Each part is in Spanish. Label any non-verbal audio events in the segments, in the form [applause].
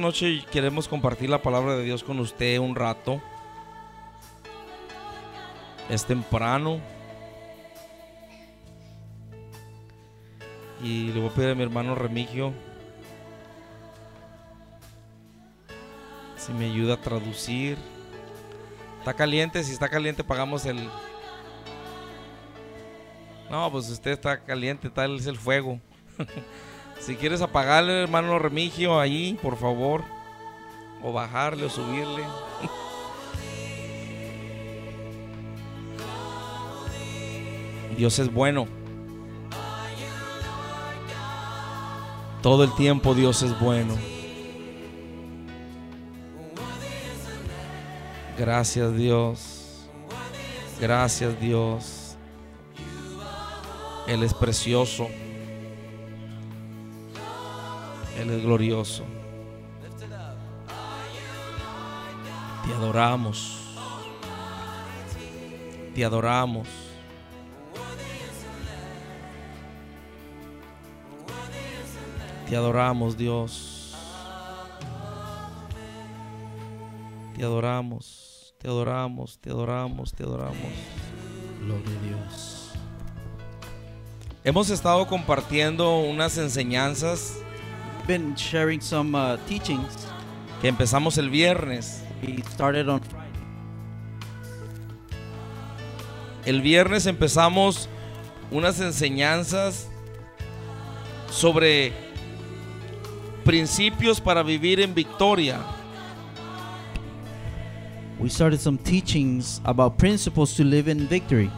noche queremos compartir la palabra de Dios con usted un rato. Es temprano. Y le voy a pedir a mi hermano Remigio si me ayuda a traducir. Está caliente, si está caliente pagamos el... No, pues usted está caliente, tal es el fuego. [laughs] Si quieres apagarle, hermano Remigio, ahí, por favor. O bajarle o subirle. [laughs] Dios es bueno. Todo el tiempo Dios es bueno. Gracias Dios. Gracias Dios. Él es precioso. Él es glorioso. Te adoramos. Te adoramos. Te adoramos, Dios. Te adoramos, te adoramos, te adoramos, te adoramos. Gloria a Dios. Hemos estado compartiendo unas enseñanzas Been sharing some uh, teachings. que empezamos el viernes. We started on Friday. El viernes empezamos unas enseñanzas sobre principios para vivir en victoria. We started some teachings about principles to live in victory.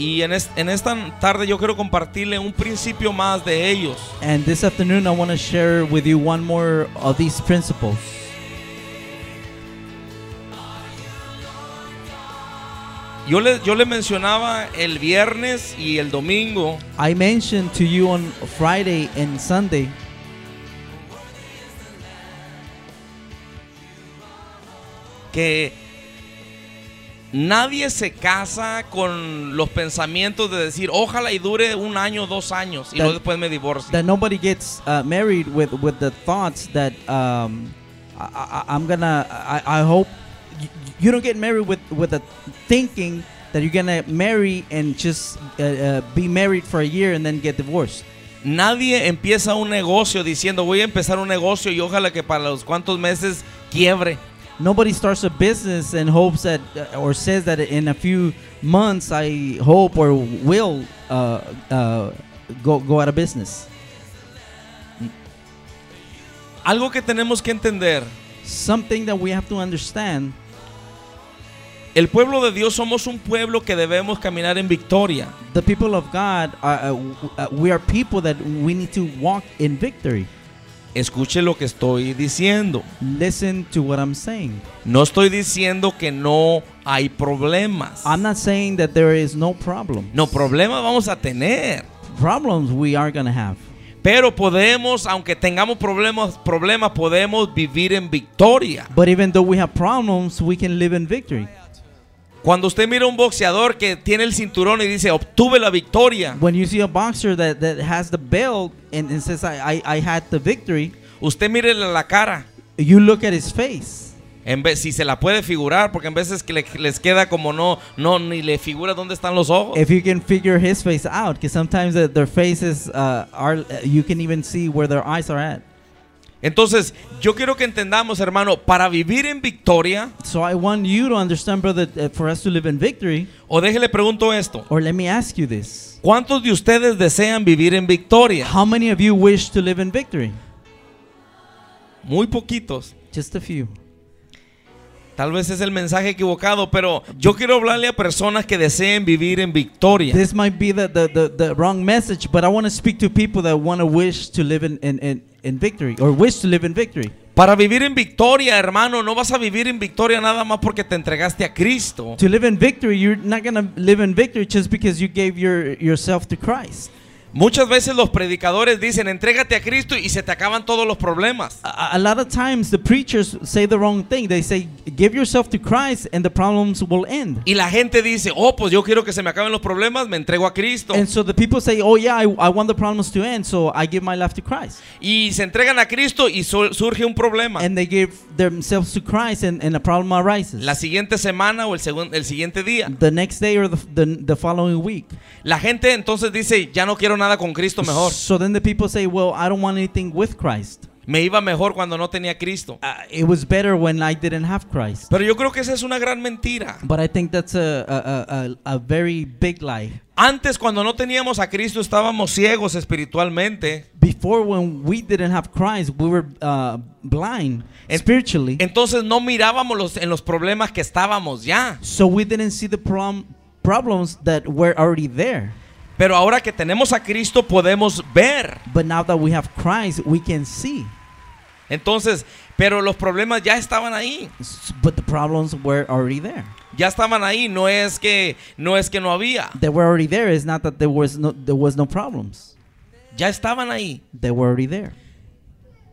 Y en, es- en esta tarde yo quiero compartirle un principio más de ellos. And this afternoon, I want to share with you one more of these principles. Yo le, yo le mencionaba el viernes y el domingo I mentioned to you on Friday and Sunday que nadie se casa con los pensamientos de decir, ojalá y dure un año, dos años y That- luego después me divorcie. that nobody gets uh, married with with the thoughts that um, I, I'm gonna. I, I hope y- you don't get married with with the thinking that you're gonna marry and just uh, uh, be married for a year and then get divorced. Nadie empieza un negocio diciendo voy a empezar un negocio y ojalá que para los cuantos meses quiebre. Nobody starts a business and hopes that or says that in a few months I hope or will uh, uh, go go out of business. Algo que tenemos que entender, Something that we have to understand el pueblo de Dios somos un pueblo que debemos caminar en victoria. the people of God are uh, uh, we are people that we need to walk in victory. Escuche lo que estoy diciendo. Listen to what I'm saying. No estoy diciendo que no hay problemas. I'm not saying that there is no problem. No, problemas vamos a tener. Problems we are going to have. Pero podemos, aunque tengamos problemas, problemas, podemos vivir en victoria. But even though we have problems, we can live in victory. Cuando usted mira un boxeador que tiene el cinturón y dice, obtuve la victoria, When you see a boxer that, that has the belt and, and says, I, I, I had the victory, usted mírele la cara. you look at his face. En vez, si se la puede figurar, porque en veces que le- les queda como no, no, ni le figura dónde están los ojos. If you can figure his face out, because sometimes their faces uh, are, you can even see where their eyes are at. Entonces, yo quiero que entendamos, hermano, para vivir en victoria, So I want you to understand, brother, that for us to live in victory, o déjele pregunto esto, or let me ask you this. ¿cuántos de ustedes desean vivir en victoria? How many of you wish to live in victory? Muy poquitos. Just a few. Tal vez es el mensaje equivocado, pero yo quiero hablarle a personas que deseen vivir en victoria. This might be the, the, the, the wrong message, but I want to speak to people that want to wish to live in, in, in, in victory or wish to live in victory. Para vivir en victoria, hermano, no vas a vivir en victoria nada más porque te entregaste a Cristo. To live in victory, you're not going to live in victory just because you gave your, yourself to Christ. Muchas veces los predicadores dicen, entrégate a Cristo y se te acaban todos los problemas. A, a lot of times the preachers say the wrong thing. They say, "Give yourself to Christ, and the problems will end." Y la gente dice, oh, pues yo quiero que se me acaben los problemas, me entrego a Cristo. And so the people say, "Oh yeah, I, I want the problems to end, so I give my life to Christ." Y se entregan a Cristo y su- surge un problema. And they give themselves to Christ, and, and a problem arises. La siguiente semana o el, segun- el siguiente día. the next day or the, the, the following week. La gente entonces dice, ya no quiero nada con Cristo mejor. So then the people say, "Well, I don't want anything with Christ. Me iba mejor cuando no tenía Cristo. Uh, it was better when I didn't have Christ." Pero yo creo que esa es una gran mentira. But I think that's a a, a, a, very big lie. Antes cuando no teníamos a Cristo estábamos ciegos espiritualmente. Before, when we didn't have Christ, we were uh, blind spiritually. Entonces no mirábamos los, en los problemas que estábamos ya. so we didn't see the prom- problems that were already there. Pero ahora que tenemos a Cristo podemos ver. But now that we have Christ, we can see. Entonces, pero los problemas ya estaban ahí. But the problems were already there. Ya estaban ahí, no es que no es que no había. They were already there. It's not that there was no there was no problems. Ya estaban ahí. They were already there.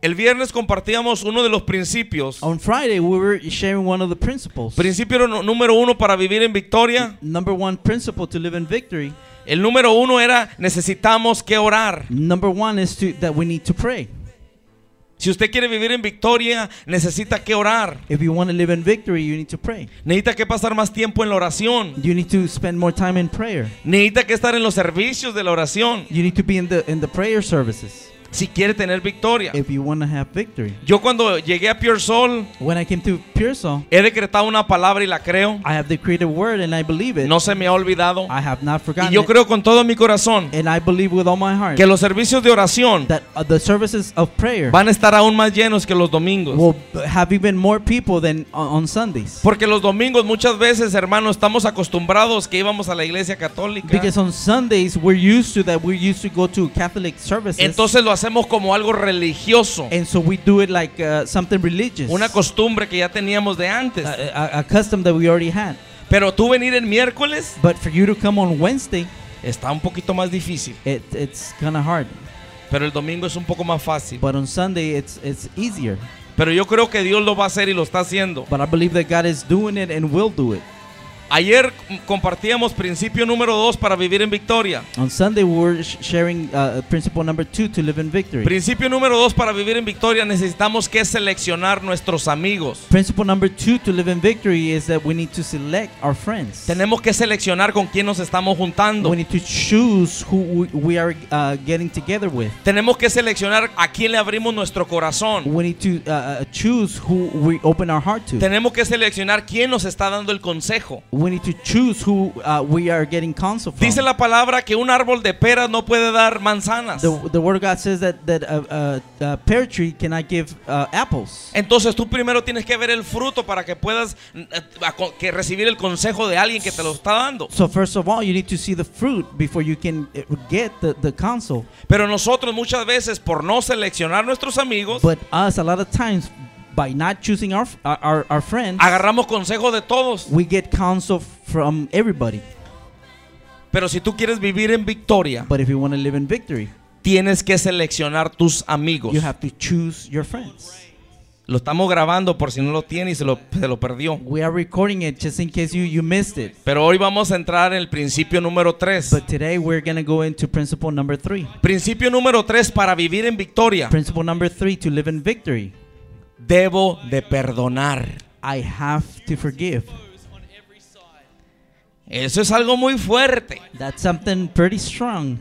El viernes compartíamos uno de los principios. On Friday, we were sharing one of the principles. Principio número uno para vivir en victoria. Number one principle to live in victory. El número uno era necesitamos que orar. Number one is to that we need to pray. Si usted quiere vivir en victoria, necesita que orar. If you want to live in victory, you need to pray. Necesita que pasar más tiempo en la oración. You need to spend more time in prayer. Necesita que estar en los servicios de la oración. You need to be in the in the prayer services Si quiere tener victoria. if you want to have victory. Yo cuando llegué a Pure Soul, When I came to Pearsall, he decretado una palabra y la creo. I have decreed a word and I believe it. No se me ha olvidado. I have not Y forgotten yo it. creo con todo mi corazón And I believe with all my heart que los servicios de oración that uh, the services of prayer van a estar aún más llenos que los domingos. will have even more people than on, on Sundays. Porque los domingos muchas veces, hermano, estamos acostumbrados que íbamos a la iglesia católica. Because on Sundays we're used to that. We're used to go to Catholic services. Entonces lo hacemos como algo religioso. and so we do it like uh, something religious. Una costumbre que ya teníamos de antes. a, a- a custom that we already had. Pero tú venir el miércoles But for you to come on Wednesday, está un poquito más difícil. it, it's kind of hard. Pero el domingo es un poco más fácil. But on Sunday, it's it's easier. Pero yo creo que Dios lo va a hacer y lo está haciendo. But I believe that God is doing it and will do it. Ayer compartíamos principio número dos para vivir en victoria. On Sunday, we were sh- sharing uh, principle number two to live in victory. Principio número dos para vivir en victoria necesitamos que seleccionar nuestros amigos. Principle number two to live in victory is that we need to select our friends. Tenemos que seleccionar con quién nos estamos juntando. We need to choose who we, we are uh, getting together with. Tenemos que seleccionar a quién le abrimos nuestro corazón. We need to uh, uh, choose who we open our heart to. Tenemos que seleccionar quién nos está dando el consejo. We need to choose who uh, we are getting counsel from. Dice la palabra que un árbol de peras no puede dar manzanas. The, the word of God says that that a, a, a pear tree cannot give uh, apples. Entonces tú primero tienes que ver el fruto para que puedas eh, co- que recibir el consejo de alguien que te lo está dando. So first of all, you need to see the fruit before you can uh, get the, the counsel. Pero nosotros muchas veces por no seleccionar nuestros amigos, But us, a lot of times, by not choosing our our, our, friends, agarramos consejo de todos. we get counsel from everybody. Pero si tú quieres vivir en victoria, But if you want to live in victory, tienes que seleccionar tus amigos. you have to choose your friends. Lo estamos grabando por si no lo tiene y se lo, se lo perdió. We are recording it just in case you, you missed it. Pero hoy vamos a entrar en el principio número 3. But today we're going to go into principle number three. Principio número 3 para vivir en victoria. Principle number three to live in victory. Debo de perdonar. I have to forgive. Eso es algo muy fuerte. That's something pretty strong.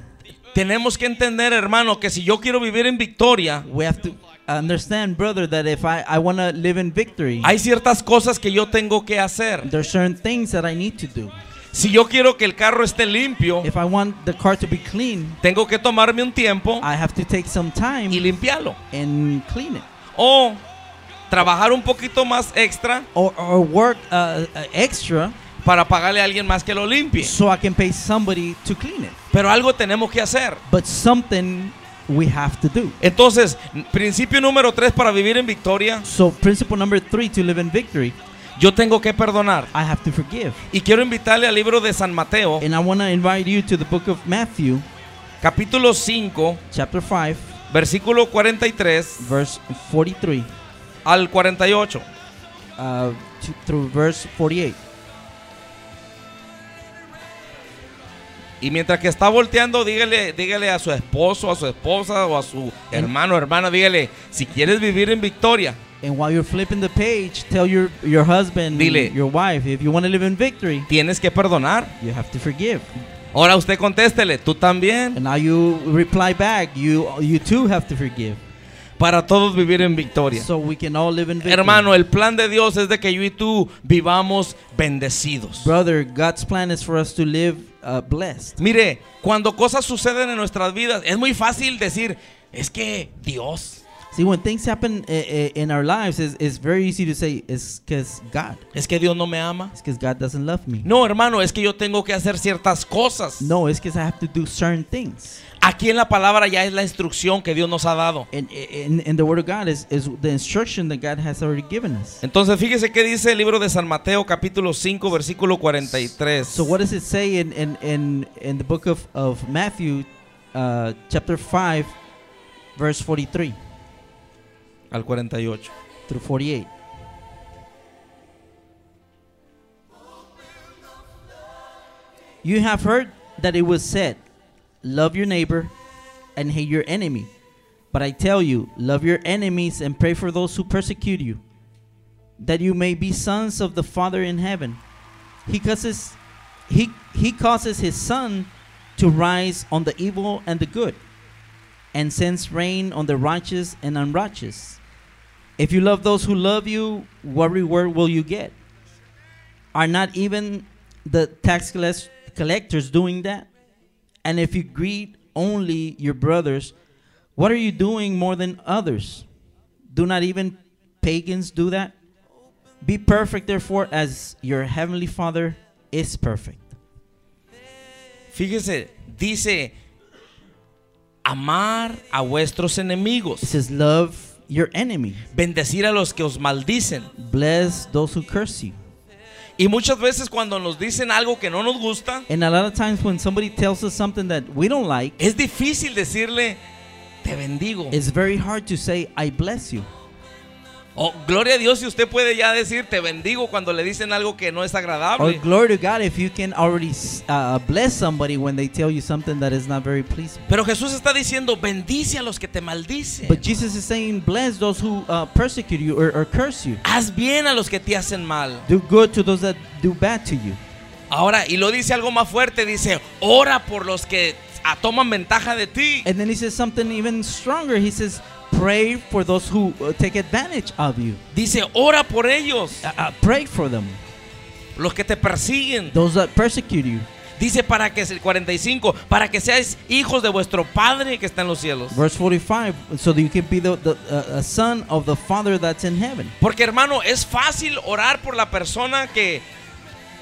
Tenemos que entender, hermano, que si yo quiero vivir en victoria, We have to understand, brother, that if I, I want to live in victory, hay ciertas cosas que yo tengo que hacer. there's certain things that I need to do. Si yo quiero que el carro esté limpio, If I want the car to be clean, tengo que tomarme un tiempo I have to take some time y limpiarlo. and clean it. O trabajar un poquito más extra Or, or work uh, uh, extra para pagarle a alguien más que lo limpie. so I can pay somebody to clean it. Pero algo tenemos que hacer. But something we have to do. Entonces, principio número 3 para vivir en victoria, So, principle number three to live in victory, yo tengo que perdonar. I have to forgive. Y quiero invitarle al libro de San Mateo, And I want to invite you to the book of Matthew, capítulo 5, chapter 5, versículo 43 verse 43 al 48. uh, through verse 48. Y mientras que está volteando, dígale, dígale a su esposo, a su esposa o a su hermano o hermana, dígale, si quieres vivir en victoria, And while you're flipping the page, tell your your husband, Dile. your wife, if you want to live in victory, tienes que perdonar. you have to forgive. Ahora usted contéstele, tú también. And now you reply back, you you too have to forgive. Para todos vivir en victoria. So we can all live in victory. Hermano, el plan de Dios es de que yo y tú vivamos bendecidos. Brother, God's plan is for us to live uh, blessed. Mire, cuando cosas suceden en nuestras vidas, es muy fácil decir, es que Dios, See, when things happen uh, uh, in our lives, it's, it's very easy to say it's because God. es que Dios no me ama. It's because God doesn't love me. No, hermano, es que yo tengo que hacer ciertas cosas. No, it's because I have to do certain things. Aquí en la palabra ya es la instrucción que Dios nos ha dado. And, and, and the Word of God is, is the instruction that God has already given us. Entonces, fíjese qué dice el libro de San Mateo, capítulo 5, versículo 43. So what does it say in in, in, in the book of, of Matthew, uh, chapter 5, verse 43 al 48. through 48? You have heard that it was said, Love your neighbor and hate your enemy. But I tell you, love your enemies and pray for those who persecute you, that you may be sons of the Father in heaven. He causes he he causes his sun to rise on the evil and the good, and sends rain on the righteous and unrighteous. If you love those who love you, what reward will you get? Are not even the tax collectors doing that? And if you greet only your brothers, what are you doing more than others? Do not even pagans do that? Be perfect, therefore, as your heavenly Father is perfect. Fíjese, dice, amar a vuestros enemigos, It says, Love your enemy, bendecir a los que os maldicen. bless those who curse you. Y muchas veces cuando nos dicen algo que no nos gusta, And a lot of times when somebody tells us something that we don't like, es difícil decirle, te bendigo. it's very hard to say, I bless you. Oh, gloria a Dios si usted puede ya decir, te bendigo cuando le dicen algo que no es Or agradable. glory to God if you can already uh, bless somebody when they tell you something that is not very pleasing. Pero Jesús está diciendo, bendice a los que te maldicen. But Jesus is saying, bless those who uh, persecute you or, or curse you. Haz bien a los que te hacen mal. Do good to those that do bad to you. Ahora, y lo dice algo más fuerte, dice, ora por los que ah, toman ventaja de ti. And then he says something even stronger. He says, pray for those who uh, take advantage of you. Dice, ora por ellos, Uh, uh, pray for them, los que te persiguen. those that persecute you. Dice para que el 45, para que seáis hijos de vuestro Padre que está en los cielos. Verse 45, so that you can be the, the uh, son of the Father that's in heaven. Porque hermano, es fácil orar por la persona que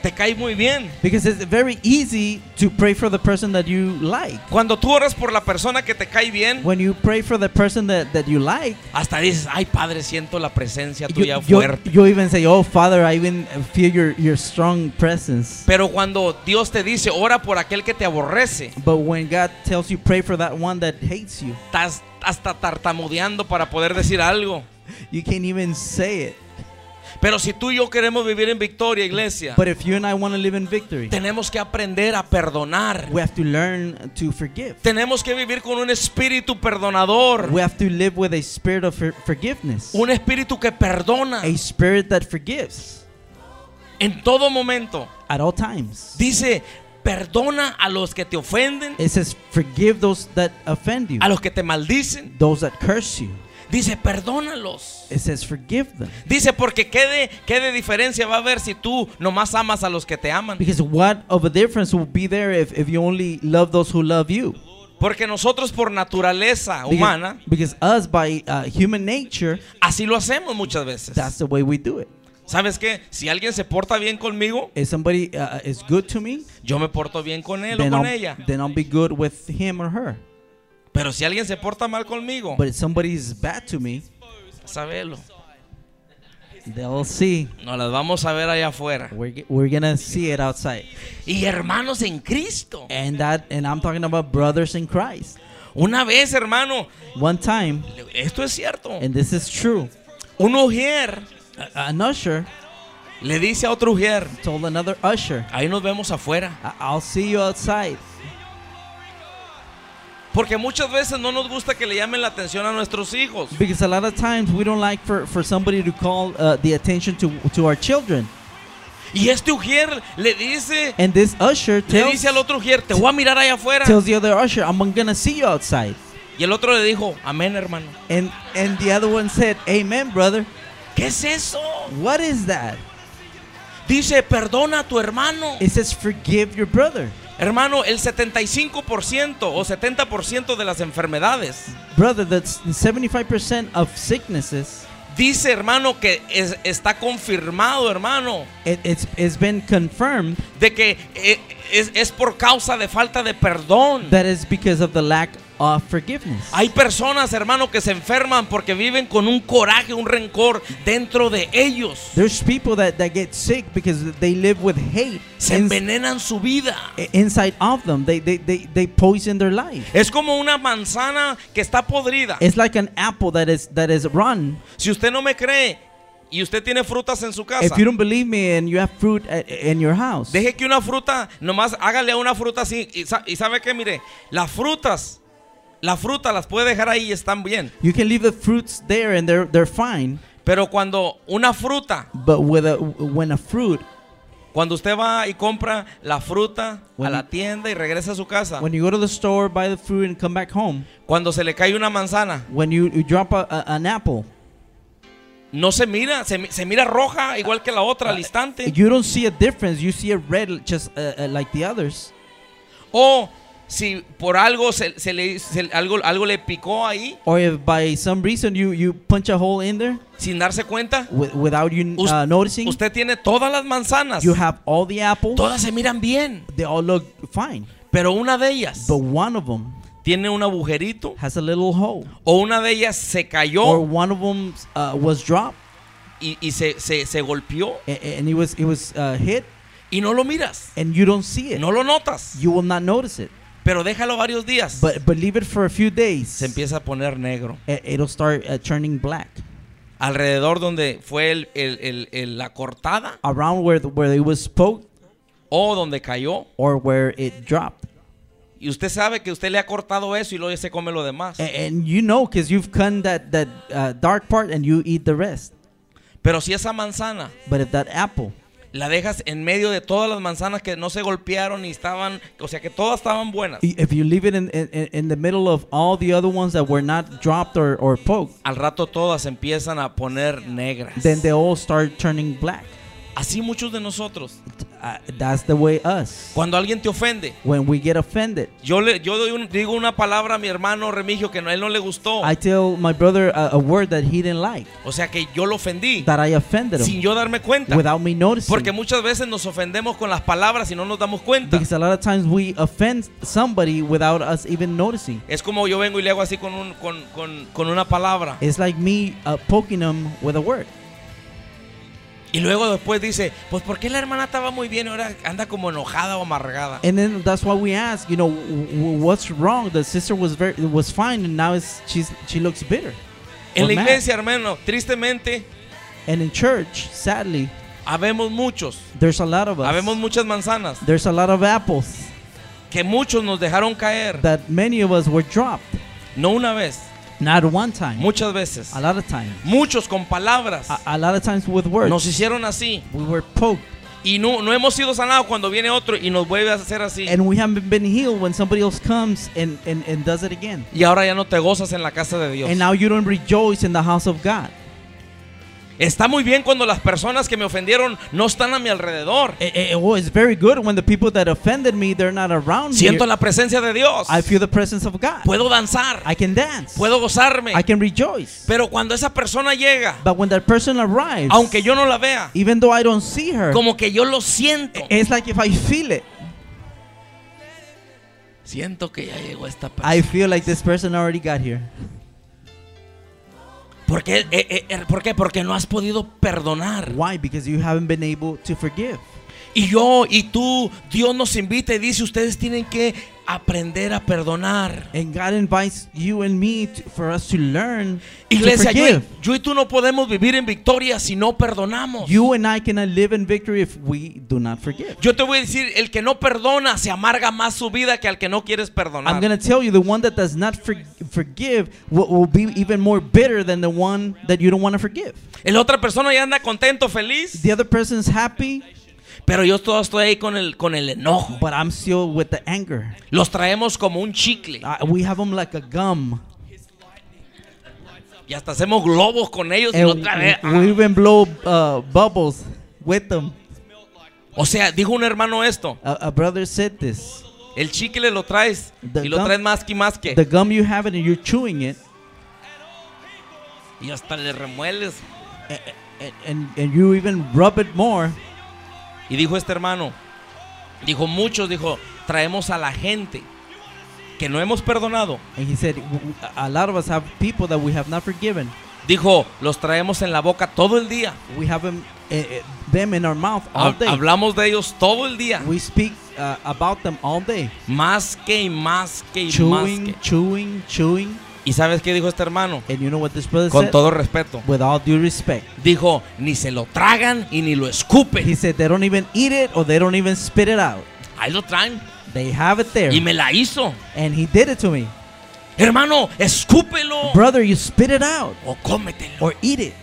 te cae muy bien. Because it's very easy to pray for the person that you like. Cuando tú oras por la persona que te cae bien, When you pray for the person that, that you like, hasta dices, ay Padre, siento la presencia you, tuya you, fuerte. you even say, Oh, Father, I even feel your, your strong presence. Pero cuando Dios te dice, ora por aquel que te aborrece, But when God tells you, pray for that one that hates you, estás hasta tartamudeando para poder decir algo. you can't even say it. Pero si tú y yo queremos vivir en victoria, iglesia, But if you and I want to live in victory, tenemos que aprender a perdonar. we have to learn to forgive. Tenemos que vivir con un espíritu perdonador. We have to live with a spirit of for- forgiveness, Un espíritu que perdona a spirit that forgives en todo momento. at all times. Dice, perdona a los que te ofenden, It says, forgive those that offend you, a los que te maldicen. those that curse you. Dice, perdónalos. It says, forgive them. Dice, porque qué de, qué de diferencia va a haber si tú nomás amas a los que te aman. Because what of a difference will be there if, if you only love those who love you? Porque nosotros por naturaleza humana, Because, because us, by uh, human nature, así lo hacemos muchas veces. that's the way we do it. ¿Sabes qué? Si alguien se porta bien conmigo, If somebody uh, is good to me, yo me porto bien con él o con I'll, ella. then I'll be good with him or her. Pero si alguien se porta mal conmigo, But if somebody is bad to me, sabelo. They'll see. Nos las vamos a ver allá afuera. We're, we're gonna see it outside. Y hermanos en Cristo. And that, and I'm talking about brothers in Christ. Una vez, hermano, One time, esto es cierto. and this is true, Un ujier an usher le dice a otro ujier, told another usher, ahí nos vemos afuera. "I'll see you outside." Porque muchas veces no nos gusta que le llamen la atención a nuestros hijos. Because a lot of times we don't like for, for somebody to call uh, the attention to to our children. Y este ujier le dice, And this usher le tells, dice al otro ujier, te voy a mirar allá afuera. tells the other usher, "I'm gonna see you outside." Y el otro le dijo, amén, hermano. And and the other one said, "Amen, brother." ¿Qué es eso? What is that? Dice, perdona a tu hermano. It says, "Forgive your brother." Hermano, el 75% o 70% de las enfermedades Brother, that's 75% of sicknesses. dice, hermano, que es- está confirmado, hermano, It, it's it's been confirmed de que eh, es, es por causa de falta de perdón. that is because of the lack of forgiveness. Hay personas, hermano, que se enferman porque viven con un coraje, un rencor dentro de ellos. There's people that, that get sick because they live with hate Se envenenan su vida. inside of them. They, they, they, they poison their life. Es como una manzana que está podrida. It's like an apple that is that is run. Si usted no me cree y usted tiene frutas en su casa, If you don't believe me and you have fruit in your house, deje que una fruta, nomás hágale a una fruta así. Y sabe que, mire, las frutas, la fruta las puede dejar ahí y están bien. you can leave the fruits there and they're they're fine. Pero cuando una fruta, But with a when a fruit, cuando usted va y compra la fruta a When- la tienda y regresa a su casa, when you go to the store, buy the fruit and come back home, cuando se le cae una manzana, when you, you drop a, a- an apple, no se mira, se, se mira roja igual que la otra al instante. you don't see a difference. You see it red just uh, uh, like the others. O si por algo se, se le, se- algo, algo le picó ahí Or if by some reason you, you punch a hole in there sin darse cuenta, wi- without you uh, noticing, usted tiene todas las manzanas. you have all the apples. Todas se miran bien, They all look fine. pero una de ellas But one of them tiene un agujerito has a little hole. o una de ellas se Or cayó one of them uh, was dropped y, y se, se, se golpeó a- a- and it was, it was uh, hit y no lo miras, and you don't see it. no lo notas, You will not notice it. Pero déjalo varios días. But, but leave it for a few days. Se empieza a poner negro. i- It'll start uh, turning black. Alrededor donde fue el- el- el- la cortada Around where, the, where it was poked o donde cayó. or where it dropped. Y usted sabe que usted le ha cortado eso y luego se come lo demás. A- And, you know because you've cut that, that uh, dark part and you eat the rest. Pero si esa manzana But if that apple, la dejas en medio de todas las manzanas que no se golpearon y estaban, o sea que todas estaban buenas, if you leave it in, in, in the middle of all the other ones that were not dropped or, or poked, al rato todas empiezan a poner negras. then they all start turning black. Así muchos de nosotros. Uh, that's the way us. Cuando alguien te ofende, When we get offended, yo le yo doy un- digo una palabra a mi hermano Remigio que no- a él no le gustó. I tell my brother a, a word that he didn't like, O sea que yo lo ofendí that I offended sin him yo darme cuenta. without me noticing. Porque muchas veces nos ofendemos con las palabras y no nos damos cuenta. Because a lot of times we offend somebody without us even noticing. Es como yo vengo y le hago así con, un, con, con, con una palabra. It's like me uh, poking them with a word. Y luego después dice, pues ¿por qué la hermana estaba muy bien y ahora anda como enojada o amargada? And then that's why we ask, you know, what's wrong? The sister was very was fine, and now it's, she's she looks bitter. En la mad. iglesia, hermano, tristemente, And in church, sadly, habemos muchos, there's a lot of us. habemos muchas manzanas There's a lot of apples que muchos nos dejaron caer, that many of us were dropped. no una vez, Not one time, muchas veces. a lot of times. Muchos con palabras A, a lot of times with words. nos hicieron así we were poked, y no, no hemos sido sanados cuando viene otro y nos vuelve a hacer así. and we haven't been healed when somebody else comes and, and, and does it again. Y ahora ya no te gozas en la casa de Dios. And now you don't rejoice in the house of God. Está muy bien cuando las personas que me ofendieron no están a mi alrededor. Eh, eh, oh, it's very good when the people that offended me they're not around Siento me. la presencia de Dios. I feel the presence of God. Puedo danzar. I can dance. Puedo gozarme. I can rejoice. Pero cuando esa persona llega, But when that person arrives, aunque yo no la vea, even though I don't see her, como que yo lo siento. it's like if I feel it, Siento que ya llegó esta I persona. feel like this person already got here. ¿Por qué? Eh, eh, eh, ¿Por qué? Porque no has podido perdonar. Why? Because you haven't been able to forgive. Y yo y tú, Dios nos invita y dice, ustedes tienen que aprender a perdonar. And God invites you and me to, for us to learn Iglesia, to yo, yo y tú no podemos vivir en victoria si no perdonamos. You and I cannot live in victory if we do not forgive. Yo te voy a decir, el que no perdona se amarga más su vida que al que no quieres perdonar. I'm going to tell you the one that does not for, forgive will, will be even more bitter than the one that you don't want to forgive. La otra persona ya anda contento, feliz, The other person's happy, pero yo todo estoy ahí con el, con el enojo. but I'm still with the anger. Los traemos como un chicle Uh, we have them like a gum. y hasta hacemos globos con ellos y And otra vez. we, we even blow uh, bubbles with them. O sea, dijo un hermano esto, A, a brother said this. el chicle lo traes The y lo gum- traes más que más que The gum you have it and you're chewing it, y hasta le remueles. and, and, and you even rub it more. Y dijo este hermano, dijo muchos, dijo, traemos a la gente que no hemos perdonado. And he said, "W- w- a lot of us have people that we have not forgiven. Dijo, los traemos en la boca todo el día. We have them, eh, eh, them in our mouth all day. Hablamos de ellos todo el día. We speak uh, about them all day. Más que y más que y más Chewing, que. chewing, chewing. ¿Y sabes qué dijo este hermano? And you know what this brother Con said? todo respeto. With all due respect. Dijo, ni se lo tragan y ni lo escupen. He said they don't even eat it or they don't even spit it out. Ahí lo traen. They have it there. Y me la hizo. And he did it to me. Hermano, escúpelo. Brother, you spit it out O cómetelo. or eat it.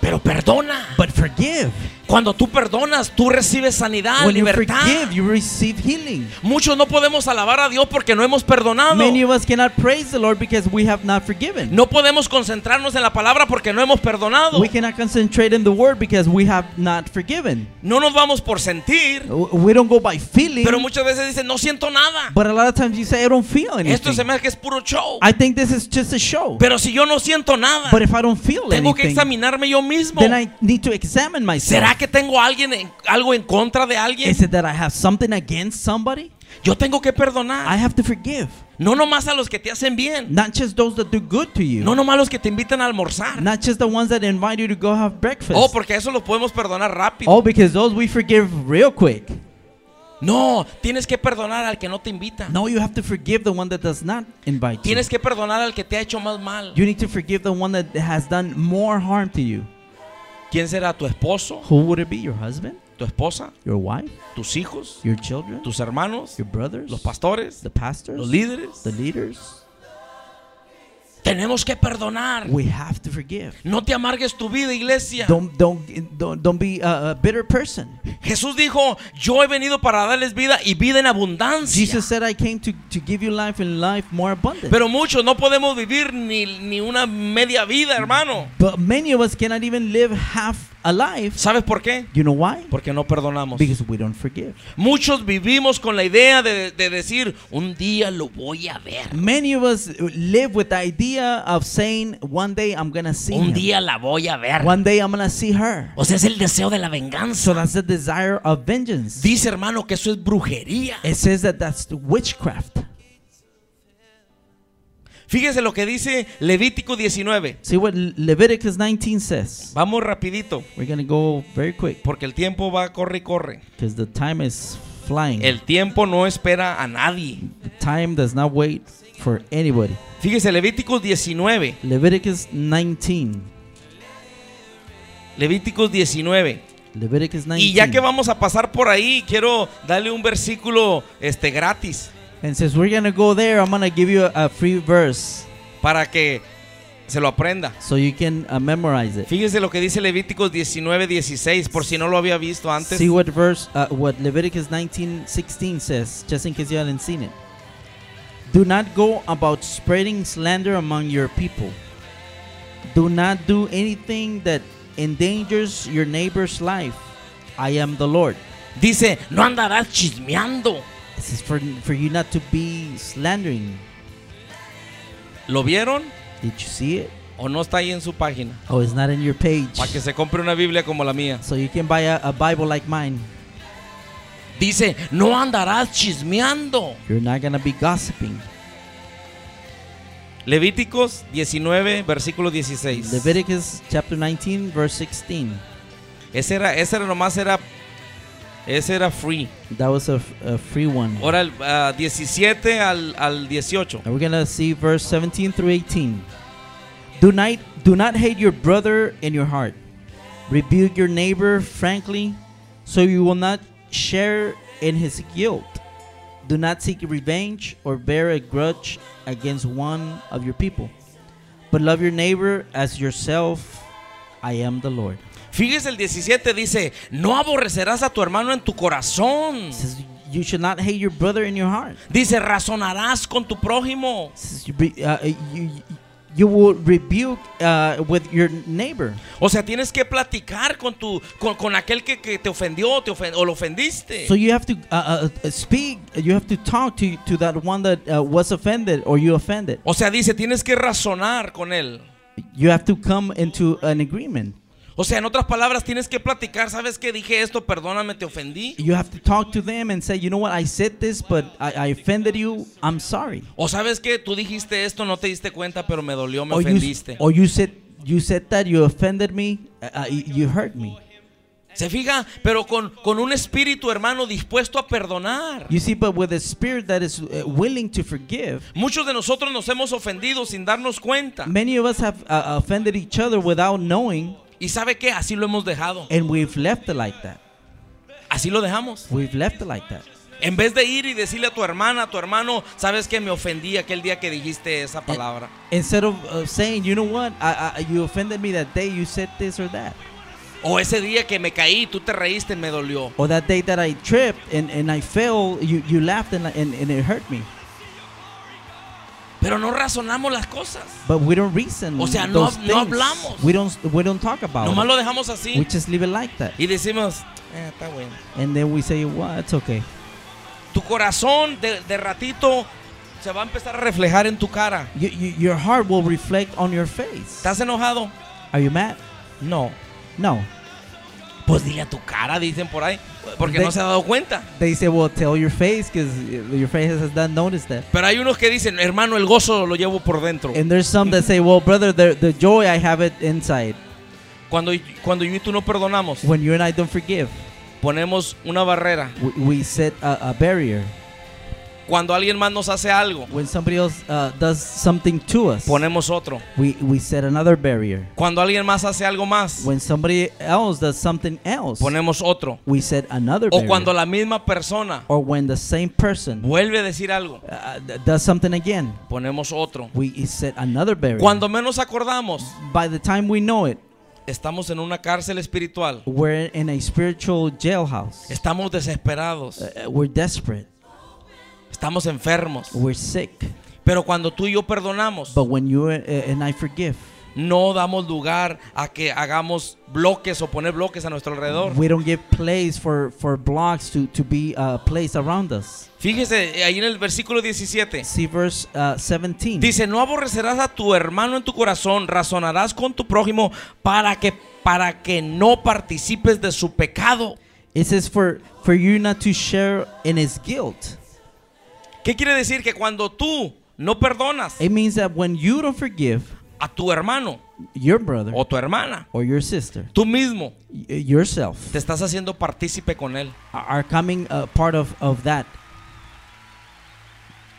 Pero perdona. But forgive. Cuando tú perdonas, tú recibes sanidad, when you libertad. forgive, you receive healing. Muchos no podemos alabar a Dios porque no hemos perdonado. Many of us cannot praise the Lord because we have not forgiven. No podemos concentrarnos en la palabra porque no hemos perdonado. We cannot concentrate in the word because we have not forgiven. No nos vamos por sentir. We don't go by feeling. Pero muchas veces dicen, no siento nada. But a lot of times you say, I don't feel Esto se anything. me hace que es puro show. I think this is just a show. Pero si yo no siento nada, But if I don't feel tengo que anything, examinarme yo mismo. then I need to examine myself. ¿Será que tengo alguien en- algo en contra de alguien? Is it that I have something against somebody? Yo tengo que I perdonar. have to forgive. No nomás a los que te hacen bien. Not just those that do good to you. No nomás a los que te invitan a almorzar. Not just the ones that invite you to go have breakfast. Oh, porque a eso los podemos perdonar rápido. Oh, because those we forgive real quick. No, tienes que perdonar al que no te invita. No, you have to forgive the one that does not invite you. Tienes que perdonar al que te ha hecho más mal. You need to forgive the one that has done more harm to you. ¿Quién será tu esposo? Who would it be? Your husband? ¿Tu esposa? Your wife? ¿Tus hijos? Your children? ¿Tus hermanos? Your brothers? ¿Los pastores? The pastors? ¿Los líderes? The leaders? Tenemos que perdonar. We have to forgive. No te amargues tu vida, iglesia. Don't don't don't, don't be a, a bitter person. Jesús dijo, yo he venido para darles vida y vida en abundancia. Jesus said, "I came to, to give you life and life more abundant." Pero muchos no podemos vivir ni, ni una media vida, hermano. but many of us cannot even live half a life. ¿Sabes por qué? You know why? Porque no perdonamos. Because we don't forgive. Muchos vivimos con la idea de, de decir, un día lo voy a ver. Many of us live with the idea of saying, "One day I'm gonna see Un him. día la voy a ver. One day I'm gonna see her." O sea, es el deseo de la So venganza. that's the desire of vengeance. Dice hermano que eso es brujería. It says that that's witchcraft. Fíjese lo que dice Levítico 19. See what Leviticus 19 says. Vamos rapidito, We're gonna go very quick porque el tiempo va corre y corre. because the time is flying. El tiempo no espera a nadie. The time does not wait for anybody. Fíjese, Levíticos 19. Leviticus 19. Levíticos 19. Leviticus 19. Y ya que vamos a pasar por ahí, quiero darle un versículo este gratis And since we're gonna go there, I'm gonna give you a, a free verse para que se lo aprenda. so you can uh, memorize it. Fíjese lo que dice Levíticos 19, 16, por si no lo había visto antes. See what verse, uh, what Leviticus 19, 16 says, just in case you haven't seen it. Do not go about spreading slander among your people. Do not do anything that endangers your neighbor's life. I am the Lord. Dice, no andarás chismeando. This is for, for you not to be slandering. ¿Lo vieron Did you see it? o no está ahí en su página? Oh, it's not in your page. Para que se compre una Biblia como la mía. So you can buy a, a Bible like mine. Dice, no andarás chismeando. You're not going to be gossiping. Levíticos 19, versículo 16. Leviticus chapter 19, verse 16. Ese era, ese era nomás era, ese era free. That was a, a free one. Ahora el ah, 17 al, al 18. And we're gonna see verse 17 through 18. Do not do not hate your brother in your heart. Rebuke your neighbor frankly, so you will not share in his guilt. Do not seek revenge or bear a grudge against one of your people, but love your neighbor as yourself. I am the Lord. Fíjese el 17 dice, no aborrecerás a tu hermano en tu corazón. Says you should not hate your brother in your heart. Dice, razonarás con tu prójimo. Says uh, you, you will rebuke uh, with your neighbor. O sea, tienes que platicar con tu con, con aquel que, que te ofendió te o lo ofendiste. So you have to uh, uh, speak. You have to talk to to that one that uh, was offended or you offended. O sea, dice, tienes que razonar con él. You have to come into an agreement. O sea, en otras palabras, tienes que platicar. ¿Sabes qué dije esto? Perdóname, te ofendí. You have to talk to them and say, you know what, I said this, but I, I offended you. I'm sorry. O sabes que tú dijiste esto, no te diste cuenta, pero me dolió, me Or you, ofendiste. or you said you said that you offended me. Uh, uh, you you hurt me. Se fija, pero con, con un espíritu hermano dispuesto a perdonar. You see, but with a spirit that is uh, willing to forgive. Muchos de nosotros nos hemos ofendido sin darnos cuenta. Many of us have uh, offended each other without knowing, ¿Y sabe qué? Así lo hemos dejado. and we've left it like that. Así lo dejamos. We've left it like that. En vez de ir y decirle a tu hermana, a tu hermano, sabes que me ofendí aquel día que dijiste esa palabra. Instead of uh, saying, you know what, I, I, you offended me that day, you said this or that. O ese día que me caí, tú te reíste, me dolió. Or that day that I tripped and, and I fell, you, you laughed and, and, and it hurt me. Pero no razonamos las cosas. But we don't reason. O sea, no- no hablamos. We don't, we don't talk about Nomás it. lo dejamos así. We just leave it like that. Y decimos, "Eh, está bueno. And then we say, well, it's okay. Tu corazón de, de ratito se va a empezar a reflejar en tu cara. You, you, your heart will reflect on your face. ¿Estás enojado? Are you mad? No. No. Pues dile a tu cara, dicen por ahí. Porque De- no se ha dado cuenta. They say, well, tell your face because your face has not noticed that. Pero hay unos que dicen, hermano, el gozo lo llevo por dentro. And there's some that say, well, brother, the, the joy, I have it inside. Cuando, cuando yo y tú no perdonamos, When you and I don't forgive, ponemos una barrera. we, we set a, a barrier. Cuando alguien más nos hace algo, When somebody else uh, does something to us, ponemos otro. we, we set another barrier. Cuando alguien más hace algo más, When somebody else does something else, ponemos otro. we set another O barrier. cuando la misma persona or when the same person vuelve a decir algo, uh, d- does something again, ponemos otro. we set another barrier. Cuando menos acordamos, By the time we know it, estamos en una cárcel espiritual. we're in a spiritual jailhouse. Estamos desesperados. Uh, we're desperate. Estamos enfermos. We're sick. Pero cuando tú y yo perdonamos, But when you and I forgive, no damos lugar a que hagamos bloques o poner bloques a nuestro alrededor. we don't give place for, for blocks to, to be uh, placed around us. Fíjese, ahí en el versículo 17. See verse uh, 17. Dice, no aborrecerás a tu hermano en tu corazón, razonarás con tu prójimo para que, para que no participes de su pecado. It says for, for you not to share in his guilt. ¿Qué quiere decir? Que cuando tú no perdonas It means that when you don't forgive a tu hermano your brother o tu hermana, or your sister, tú mismo y- yourself, te estás haciendo partícipe con él. are coming a part of, of that.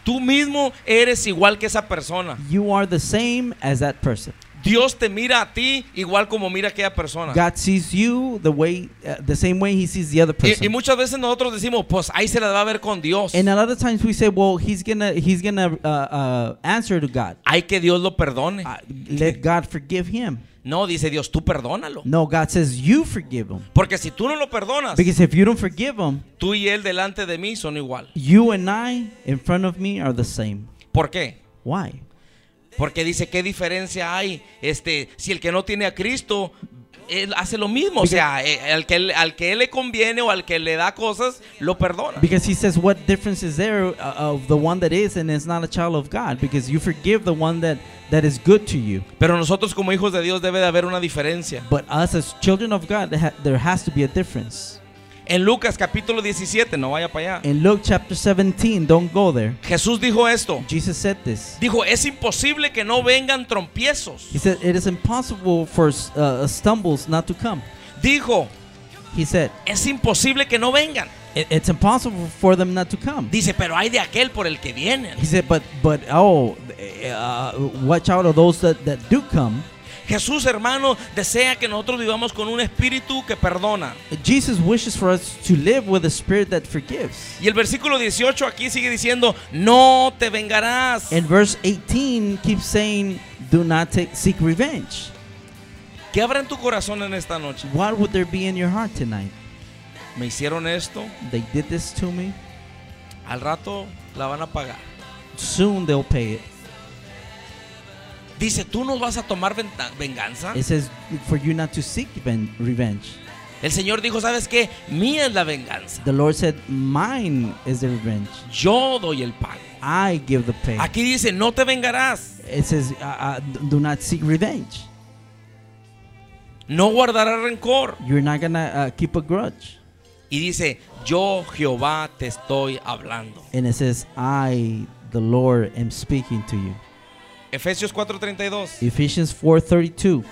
Tú mismo eres igual que esa persona. You are the same as that person. Dios te mira a ti igual como mira a aquella persona. God sees you the way, uh, the same way He sees the other Y, y person. muchas veces nosotros decimos, pues ahí se la va a ver con Dios. And a lot of times we say, well, He's gonna He's gonna uh, uh, answer to God. Hay que Dios lo perdone. Uh, let God forgive him. No, dice Dios, tú perdónalo. No, God says you forgive him. Porque si tú no lo perdonas, Because if you don't forgive him, tú y él delante de mí son igual. you and I in front of me are the same. ¿Por qué? Why? Porque dice, ¿qué diferencia hay? Este, si el que no tiene a Cristo, él hace lo mismo. O sea, eh, al que, al que le conviene o al que le da cosas, lo perdona. Because he says, what difference is there uh, of the one that is and is not a child of God? Because you forgive the one that, that is good to you. Pero nosotros como hijos de Dios debe de haber una diferencia. But us as children of God, there has to be a difference. En Lucas capítulo 17, no vaya para allá. In Luke chapter 17, don't go there. Jesús dijo esto. Jesus said this. Dijo, es imposible que no vengan trompiezos. He said, It is impossible for uh, stumbles not to come. Dijo, He said, es imposible que no vengan. "It- It's impossible for them not to come. Dice, pero hay de aquel por el que vienen. He said, But, but oh, uh, watch out of those that, that do come. Jesús, hermano, desea que nosotros vivamos con un espíritu que perdona. Jesus wishes for us to live with a spirit that forgives. Y el versículo 18 aquí sigue diciendo, no te vengarás. And verse 18 keeps saying, Do not take, seek revenge. ¿Qué habrá en tu corazón en esta noche? What would there be in your heart tonight? Me hicieron esto, They did this to me. al rato la van a pagar. Soon they'll pay it. Dice, ¿tú nos vas a tomar venganza? It says for you not to seek ven- revenge. El Señor dijo, ¿sabes qué? Mía es la venganza. The Lord said, Mine is the revenge. Yo doy el pago. I give the pay. Aquí dice, no te vengarás. It says, uh, uh, Do not seek revenge. No guardarás rencor. You're not going to uh, keep a grudge. Y dice, yo Jehová te estoy hablando. And it says, I, the Lord, am speaking to you. Efesios 4:32. Ephesians 4:32.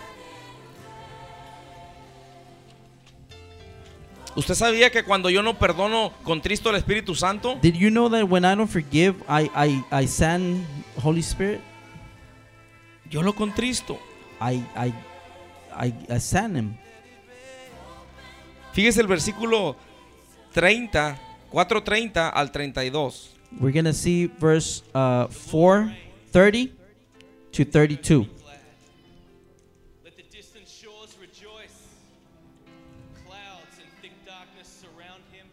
¿Usted sabía que cuando yo no perdono contristo al Espíritu Santo? Did you know that when I don't forgive, I I I send Holy Spirit? Yo lo contristo. I I I, I send him. Fíjese el versículo 30, 4:30 al 32. We're gonna see verse uh, 4:30 to 32. Let the distant shores rejoice. Clouds and thick darkness surround him.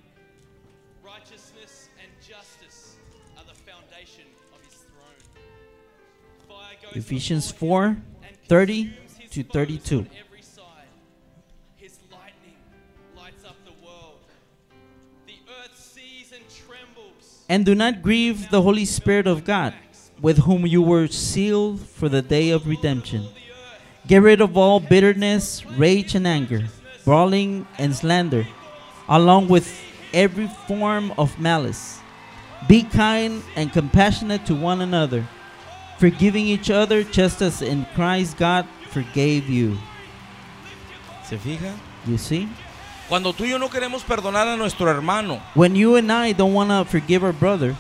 Righteousness and justice are the foundation of his throne. Ephesians before 4 30 to 32. on every side. His lightning lights up the world. The earth sees and trembles. And do not grieve the Holy Spirit of God, with whom you were sealed for the day of redemption. Get rid of all bitterness, rage, and anger, brawling and slander, along with every form of malice. Be kind and compassionate to one another, forgiving each other just as in Christ God forgave you. ¿Se fija? You see? Cuando tú y yo no queremos perdonar a nuestro hermano, When you and I don't want to forgive our brother,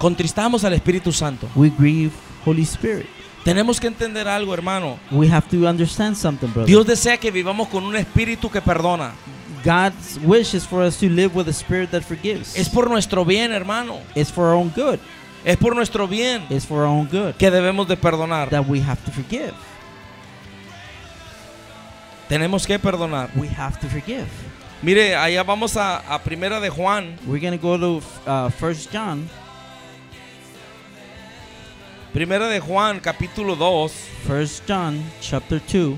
contristamos al Espíritu Santo. we grieve Holy Spirit. Tenemos que entender algo, hermano. We have to understand something, brother. Dios desea que vivamos con un espíritu que perdona. God's wish is for us to live with a spirit that forgives. Es por nuestro bien, hermano. It's for our own good. Es por nuestro bien It's for our own good que debemos de perdonar. that we have to forgive. Tenemos que perdonar. We have to forgive. Mire, allá vamos a, a Primera de Juan, We're gonna go to uh, First John, Primera de Juan, capítulo 2, First John, chapter two,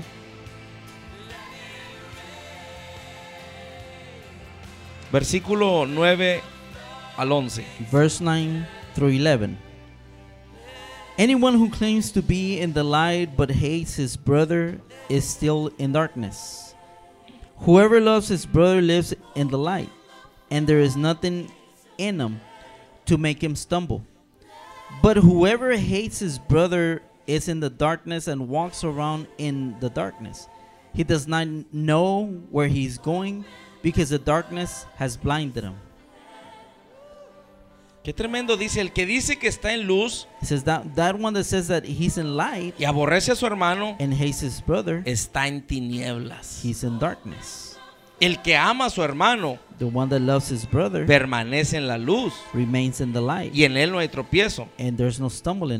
versículo 9 al 11. verse nine through eleven. Anyone who claims to be in the light but hates his brother is still in darkness. Whoever loves his brother lives in the light, and there is nothing in him to make him stumble. But whoever hates his brother is in the darkness and walks around in the darkness. He does not know where he's going because the darkness has blinded him. Qué tremendo dice, el que dice que está en luz He says that that one that says that he's in light y aborrece a su hermano, and hates his brother, está en tinieblas. he's in darkness. El que ama a su hermano The one that loves his brother permanece en la luz remains in the light, y en él no hay tropiezo. and there's no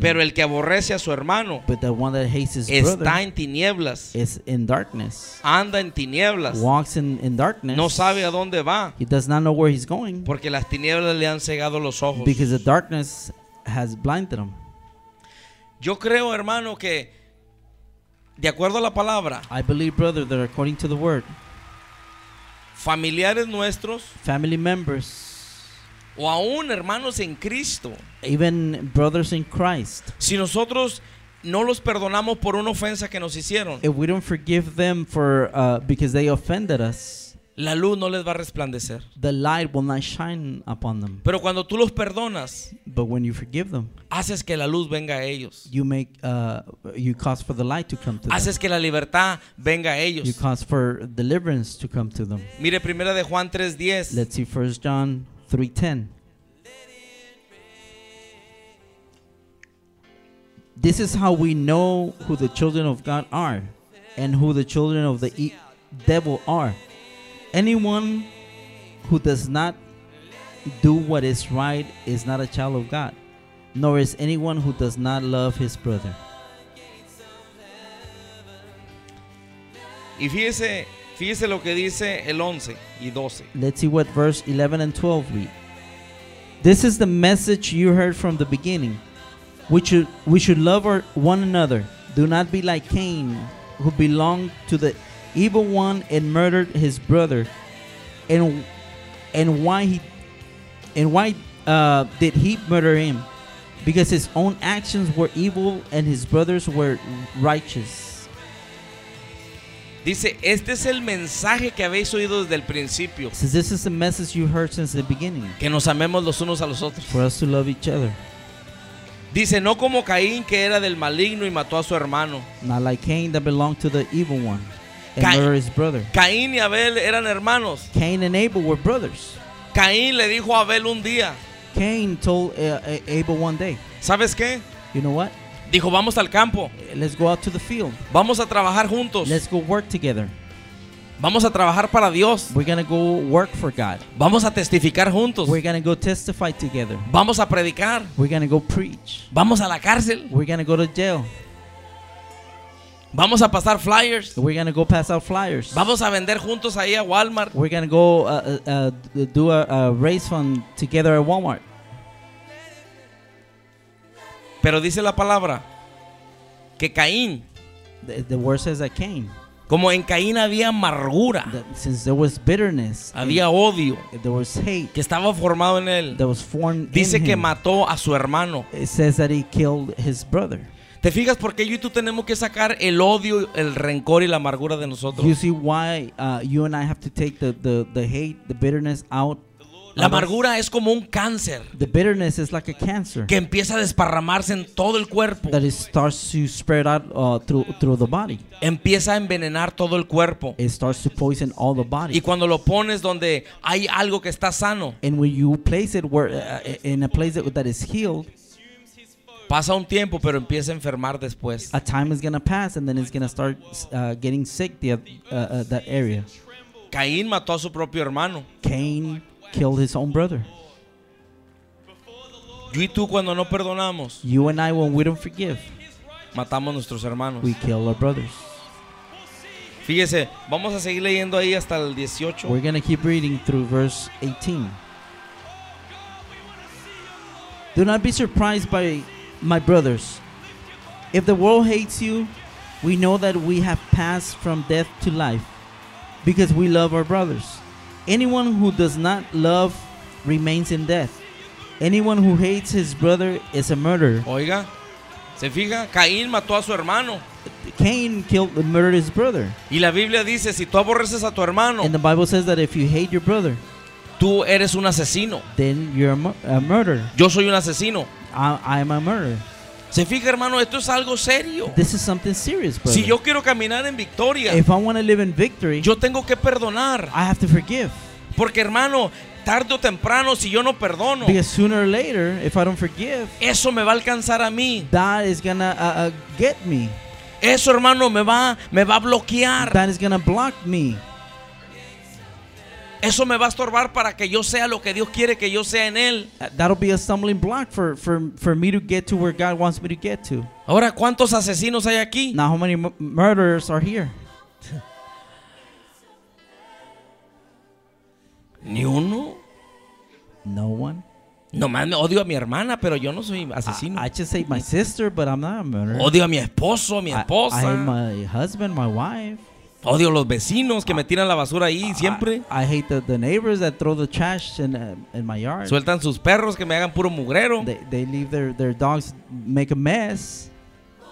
Pero el que aborrece a su hermano But the one that hates his está brother en tinieblas, is in darkness, anda en tinieblas, walks in, in darkness. no sabe a dónde va, He does not know where he's going porque las tinieblas le han cegado los ojos. because the darkness has blinded him. Yo creo, hermano, que de acuerdo a la palabra, I believe, brother, that according to the word, familiares nuestros family members, o aún hermanos en Cristo, even brothers in Christ, si nosotros no los perdonamos por una ofensa que nos hicieron, if we don't forgive them for uh, because they offended us, la luz no les va a resplandecer. the light will not shine upon them. Pero cuando tú los perdonas, But when you forgive them, haces que la luz venga a ellos. you make uh, you cause for the light to come to them. Haces que la libertad venga a You ellos. cause for deliverance to come to them. Mire, primera de Juan 3:10. Let's see 1 John 3:10. This is how we know who the children of God are and who the children of the e- devil are. Anyone who does not do what is right is not a child of God, nor is anyone who does not love his brother. Y fíjese, fíjese lo que dice el 11 y 12. Let's see what verse 11 and 12 read. This is the message you heard from the beginning. We should, we should love our, one another. Do not be like Cain, who belonged to the evil one and murdered his brother. And and why he and why uh, did he murder him? Because his own actions were evil and his brothers were righteous. Dice, este es el mensaje que habéis oído desde el principio. Says this is the message you heard since the beginning. Que nos amemos los unos a los otros. For us to love each other. Dice, no como Caín que era del maligno y mató a su hermano. Not like Cain that belonged to the evil one murdered his brother. Caín y Abel eran hermanos. Cain and Abel were brothers. Caín le dijo a Abel un día, Cain told uh, Abel one day, ¿sabes qué? you know what? Dijo, vamos al campo, Let's go out to the field. vamos a trabajar juntos, Let's go work together. vamos a trabajar para Dios, We're to go work for God. vamos a testificar juntos, We're to go testify together. vamos a predicar, We're to go preach. vamos a la cárcel, We're to go to jail. Vamos a pasar flyers, We're to go pass out flyers. vamos a vender juntos ahí a Walmart. We're to go uh, uh, uh, do a, a race fund together at Walmart. Pero dice la palabra que Caín, The, the word says that Cain, como en Caín había amargura, that since there was bitterness, había odio there was hate que estaba formado en él, that was formed dice in que him. mató a su hermano. It says that he killed his brother. ¿Te fijas por qué yo y tú tenemos que sacar el odio, el rencor y la amargura de nosotros? You see why uh, you and I have to take the, the, the hate, the bitterness out. La amargura es como un cáncer The bitterness is like a cancer que empieza a desparramarse en todo el cuerpo. that it starts to spread out uh, through through the body. Empieza a envenenar todo el cuerpo. It starts to poison all the Y body. cuando lo pones donde hay algo que está sano, And when you place it where uh, in a place that, that is healed, pasa un tiempo, pero empieza a enfermar después. a time is gonna pass, and then it's gonna start uh, getting sick. The uh, uh, that area. Caín mató a su propio hermano. Cain killed his own brother. Yo y tú cuando no perdonamos, You and I, when we don't forgive, matamos a nuestros hermanos. we kill our brothers. Fíjese, vamos a seguir leyendo ahí hasta el 18. We're going to keep reading through verse 18. Do not be surprised by my brothers. If the world hates you, we know that we have passed from death to life because we love our brothers. Anyone who does not love remains in death. Anyone who hates his brother is a murderer. Oiga, ¿se fija? Caín mató a su hermano. Cain killed murdered his brother. Y la Biblia dice, si tú aborreces a tu hermano, And the Bible says that if you hate your brother, tú eres un asesino. then you're a, mur- a murderer. Yo soy un asesino. I, I'm a murderer. Se fija, hermano, esto es algo serio. This is something serious, brother. Si yo quiero caminar en victoria, if I want to live in victory, yo tengo que perdonar. I have to forgive. Porque, hermano, tarde o temprano, si yo no perdono, Because sooner or later, if I don't forgive, eso me va a alcanzar a mí. that is gonna uh, uh, get me. Eso, hermano, me va, me va a bloquear. That is gonna block me. Eso me va a estorbar para que yo sea lo que Dios quiere que yo sea en Él. That'll be a stumbling block for, for, for me to get to where God wants me to get to. Ahora, ¿cuántos asesinos hay aquí? Now, how many mu- murderers are here? Ni uno. No one. Nomás me odio a mi hermana, pero yo no soy asesino. I, I just say my sister, but I'm not a murderer. Odio a mi esposo, a mi I, I esposa. hate my husband, my wife. Odio los vecinos que me tiran la basura ahí siempre. I, I hate the, the neighbors that throw the trash in, uh, in my yard. Sueltan sus perros que me hagan puro mugrero. They, they leave their, their dogs make a mess.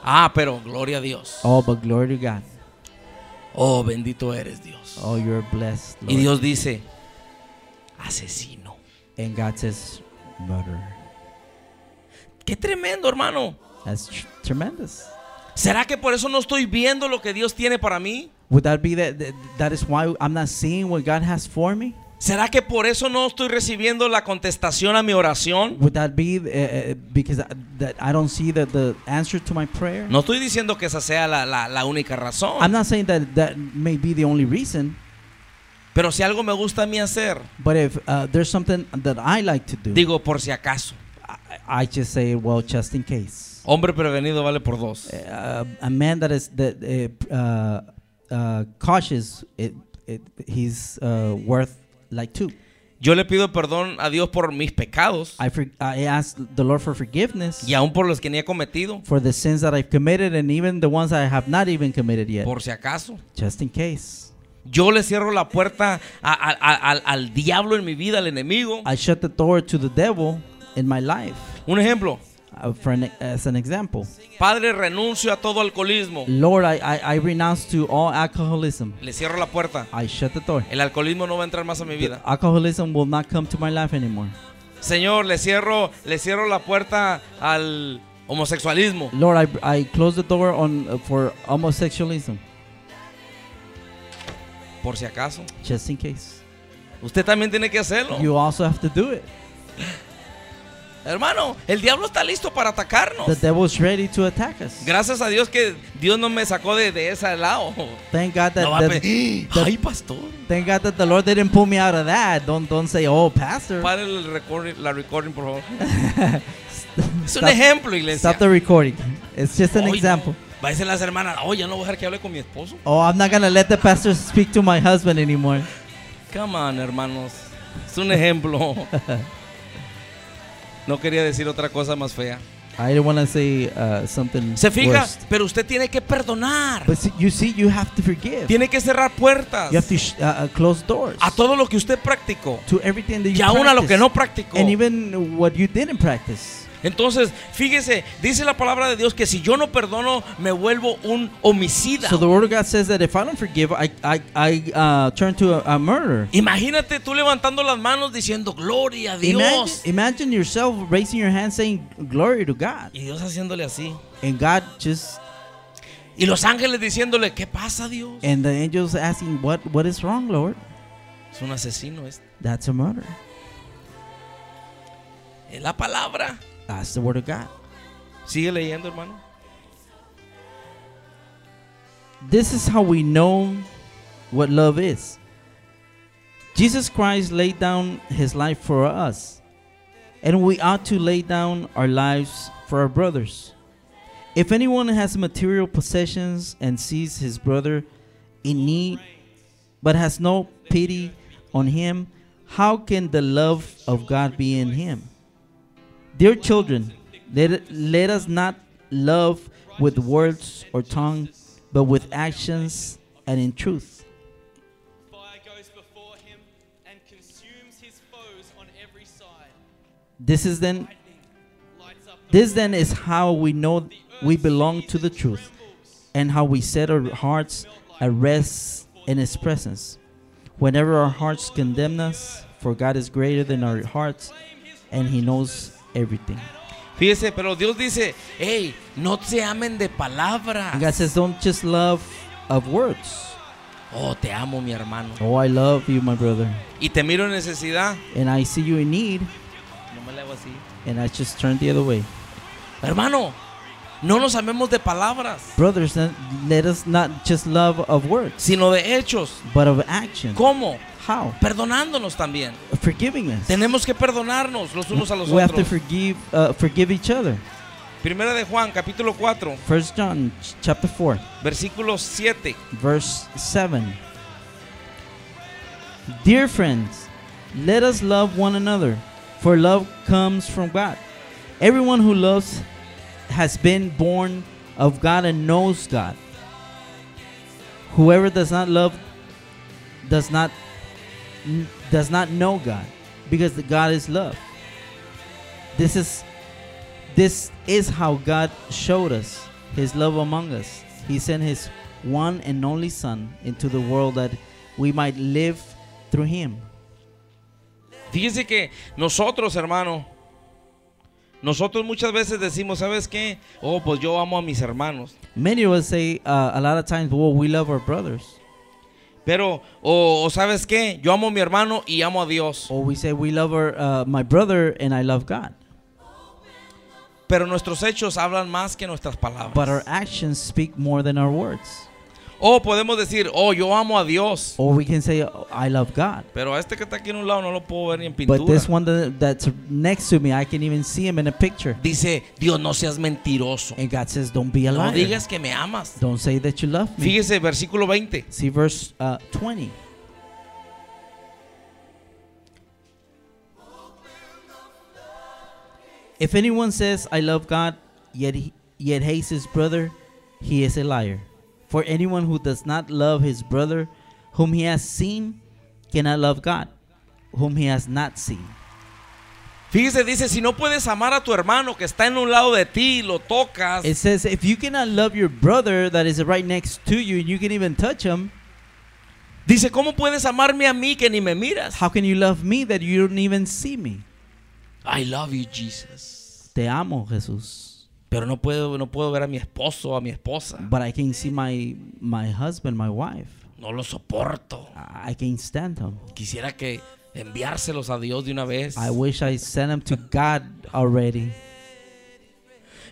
Ah, pero gloria a Dios. Oh, but glory to God. Oh, bendito eres Dios. Oh, you're blessed. Y Lord. Dios dice, asesino. And God says, murderer. Qué tremendo, hermano. That's tr- tremendous. ¿Será que por eso no estoy viendo lo que Dios tiene para mí? Would that be that, that? That is why I'm not seeing what God has for me. ¿Será que por eso no estoy recibiendo la contestación a mi oración? Would that be uh, uh, because I, that I don't see the, the answer to my prayer? No estoy diciendo que esa sea la, la- la única razón. I'm not saying that that may be the only reason. Pero si algo me gusta a mí hacer, But if uh, there's something that I like to do, digo por si acaso. I, I just say, well, just in case. Hombre prevenido vale por dos. Uh, a man that is that uh, cautious, it, it, he's uh, worth like two. Yo le pido perdón a Dios por mis pecados I for, I ask the Lord for forgiveness y aún por los que ni he cometido, for the sins that I've committed and even the ones I have not even committed yet, por si acaso. just in case. Yo le cierro la puerta a- a- a- al, al diablo en mi vida, al enemigo. I shut the door to the devil in my life. Un ejemplo, for an, as an example, Padre, renuncio a todo alcoholismo. Lord, I, I, I renounce to all alcoholism. Le cierro la puerta. I shut the door. El alcoholismo no va a entrar más a mi vida. Alcoholism will not come to my life anymore. Señor, le cierro, le cierro la puerta al homosexualismo. Lord, I, I close the door on uh, for homosexualism, Por si acaso. just in case. Usted también tiene que hacerlo. You also have to do it. [laughs] Hermano, el diablo está listo para atacarnos. The devil's ready to attack us. Gracias a Dios que Dios no me sacó de, de ese lado. Thank God that, No that- that- [gasps] Ay, pastor. thank God that the Lord didn't pull me out of that. Don't don't say, oh, pastor. Pare el recording, la recording, por favor. [laughs] Es un Stop- ejemplo, iglesia. Stop the recording. It's just an no. example. Va a decir las hermanas, oye, no voy a dejar que hable con mi esposo. Oh, I'm not gonna let the pastor speak to my husband anymore. Come on, hermanos. Es un ejemplo. [laughs] No quería decir otra cosa más fea. I didn't want to say uh, something Se fija, worse. pero usted tiene que perdonar. But see, you see, you have to forgive. Tiene que cerrar puertas You have to sh- uh, uh, close doors a todo lo que usted practicó to everything that you y aún a lo que no practicó. and even what you didn't practice. Entonces, fíjese, dice la palabra de Dios que si yo no perdono, me vuelvo un homicida. So the word of God says that if I don't forgive, I I, I uh, turn to a, a murderer. Imagínate tú levantando las manos diciendo gloria a Imagine, Dios. imagine yourself raising your hand saying glory to God, Y Dios haciéndole así. and God just Y los ángeles diciéndole, ¿qué pasa Dios? and the angels asking, "What what is wrong, Lord?" Es un asesino este. That's a murder. Es la palabra. That's the word of God. Sigue leyendo, hermano. This is how we know what love is. Jesus Christ laid down his life for us, and we ought to lay down our lives for our brothers. If anyone has material possessions and sees his brother in need, but has no pity on him, how can the love of God be in him? Dear children, let, let us not love with words or tongue, but with actions and in truth. Fire goes before him and consumes his foes on every side. This is then this then is how we know we belong to the truth and how we set our hearts at rest in his presence. Whenever our hearts condemn us, for God is greater than our hearts and he knows everything. Fíjese, pero Dios dice, hey, no se amen de palabras. God says don't just love of words. Oh, te amo, mi hermano. Oh, I love you, my brother. Y te miro en necesidad. And I see you in need No me hago así. and I just turn the other way. Hermano, no nos amemos de palabras, Brothers, let us not just love of words, sino de hechos. but of action. ¿Cómo? How? Perdonándonos también. Forgiving us. Tenemos que perdonarnos los unos a los we have to otros. forgive uh, forgive each other. Primera de Juan, capítulo 4, First John ch- chapter 4, versículo 7. verse 7. Dear friends, let us love one another, for love comes from God. Everyone who loves has been born of God and knows God. Whoever does not love does not does not know God, because the God is love. This is this is how God showed us his love among us. He sent his one and only Son into the world that we might live through him. Fíjese que nosotros, hermano, nosotros muchas veces decimos, ¿sabes qué? Oh, pues yo amo a mis hermanos. Many of us say uh, a lot of times, well, we love our brothers. Pero, o, o ¿sabes qué? Yo amo a mi hermano y amo a Dios. Or we say, we love our, uh, my brother and I love God. Pero nuestros hechos hablan más que nuestras palabras. But our actions speak more than our words. O podemos decir, oh, yo amo a Dios. Or we can say, oh, I love God. Pero a este que está aquí en un lado no lo puedo ver ni en But pintura. this one that, that's next to me, I can even see him in a picture. Dice, Dios, no seas mentiroso. And God says, don't be a No liar. digas que me amas. Don't say that you love me. Fíjese, versículo 20. See verse uh, 20. If anyone says, I love God, yet, he, yet hates his brother, he is a liar. For anyone who does not love his brother whom he has seen cannot love God, whom he has not seen. Fíjese, dice, si no puedes amar a tu hermano que está en un lado de ti y lo tocas, It says, if you cannot love your brother that is right next to you and you can even touch him, dice, ¿cómo puedes amarme a mí que ni me miras? how can you love me that you don't even see me? I love you, Jesus. Te amo, Jesús. Pero no puedo, no puedo ver a mi esposo o a mi esposa. But I can see my my husband, my wife. No lo soporto. I can't stand him. Quisiera que enviárselos a Dios de una vez. I wish I sent him to God already.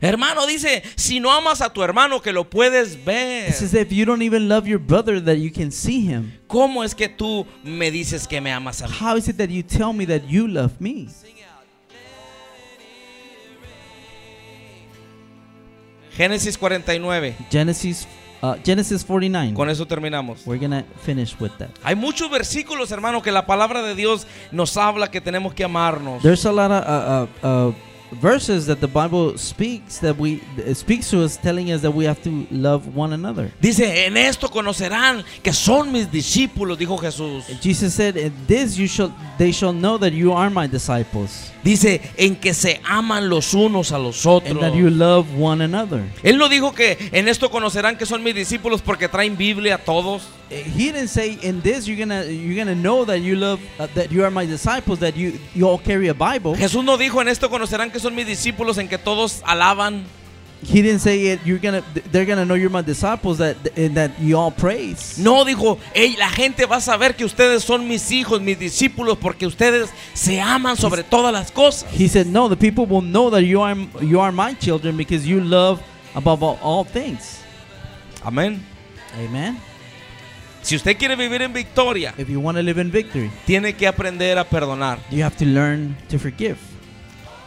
Hermano, dice, si no amas a tu hermano que lo puedes ver, It says if you don't even love your brother that you can see him, ¿cómo es que tú me dices que me amas a mí? how is it that you tell me that you love me? Génesis 49. Genesis uh, Genesis 49. Con eso terminamos. We're gonna finish with that. Hay muchos versículos, hermano, que la palabra de Dios nos habla que tenemos que amarnos. There's a lot of uh, uh, uh, verses that the Bible speaks that we it speaks to us, telling us that we have to love one another. Dice, en esto conocerán que son mis discípulos, dijo Jesús. Jesus said, "In this you shall they shall know that you are my disciples, Dice, en que se aman los unos a los and otros. that you love one another." Él no dijo que en esto conocerán que son mis discípulos porque traen Biblia todos. He didn't say, "In this you're gonna you're gonna know that you love uh, that you are my disciples, that you you all carry a Bible." Jesús no dijo en esto conocerán que son mis discípulos en que todos alaban. He didn't say it. You're gonna they're gonna know you're my disciples that and that you all praise. No, dijo, hey, la gente va a saber que ustedes son mis hijos, mis discípulos, porque ustedes se aman sobre todas las cosas. He said, "No, the people will know that you are you are my children because you love above all, all things." Amén. Amen. Si usted quiere vivir en victoria, If you want to live in victory, tiene que aprender a perdonar. you have to learn to forgive.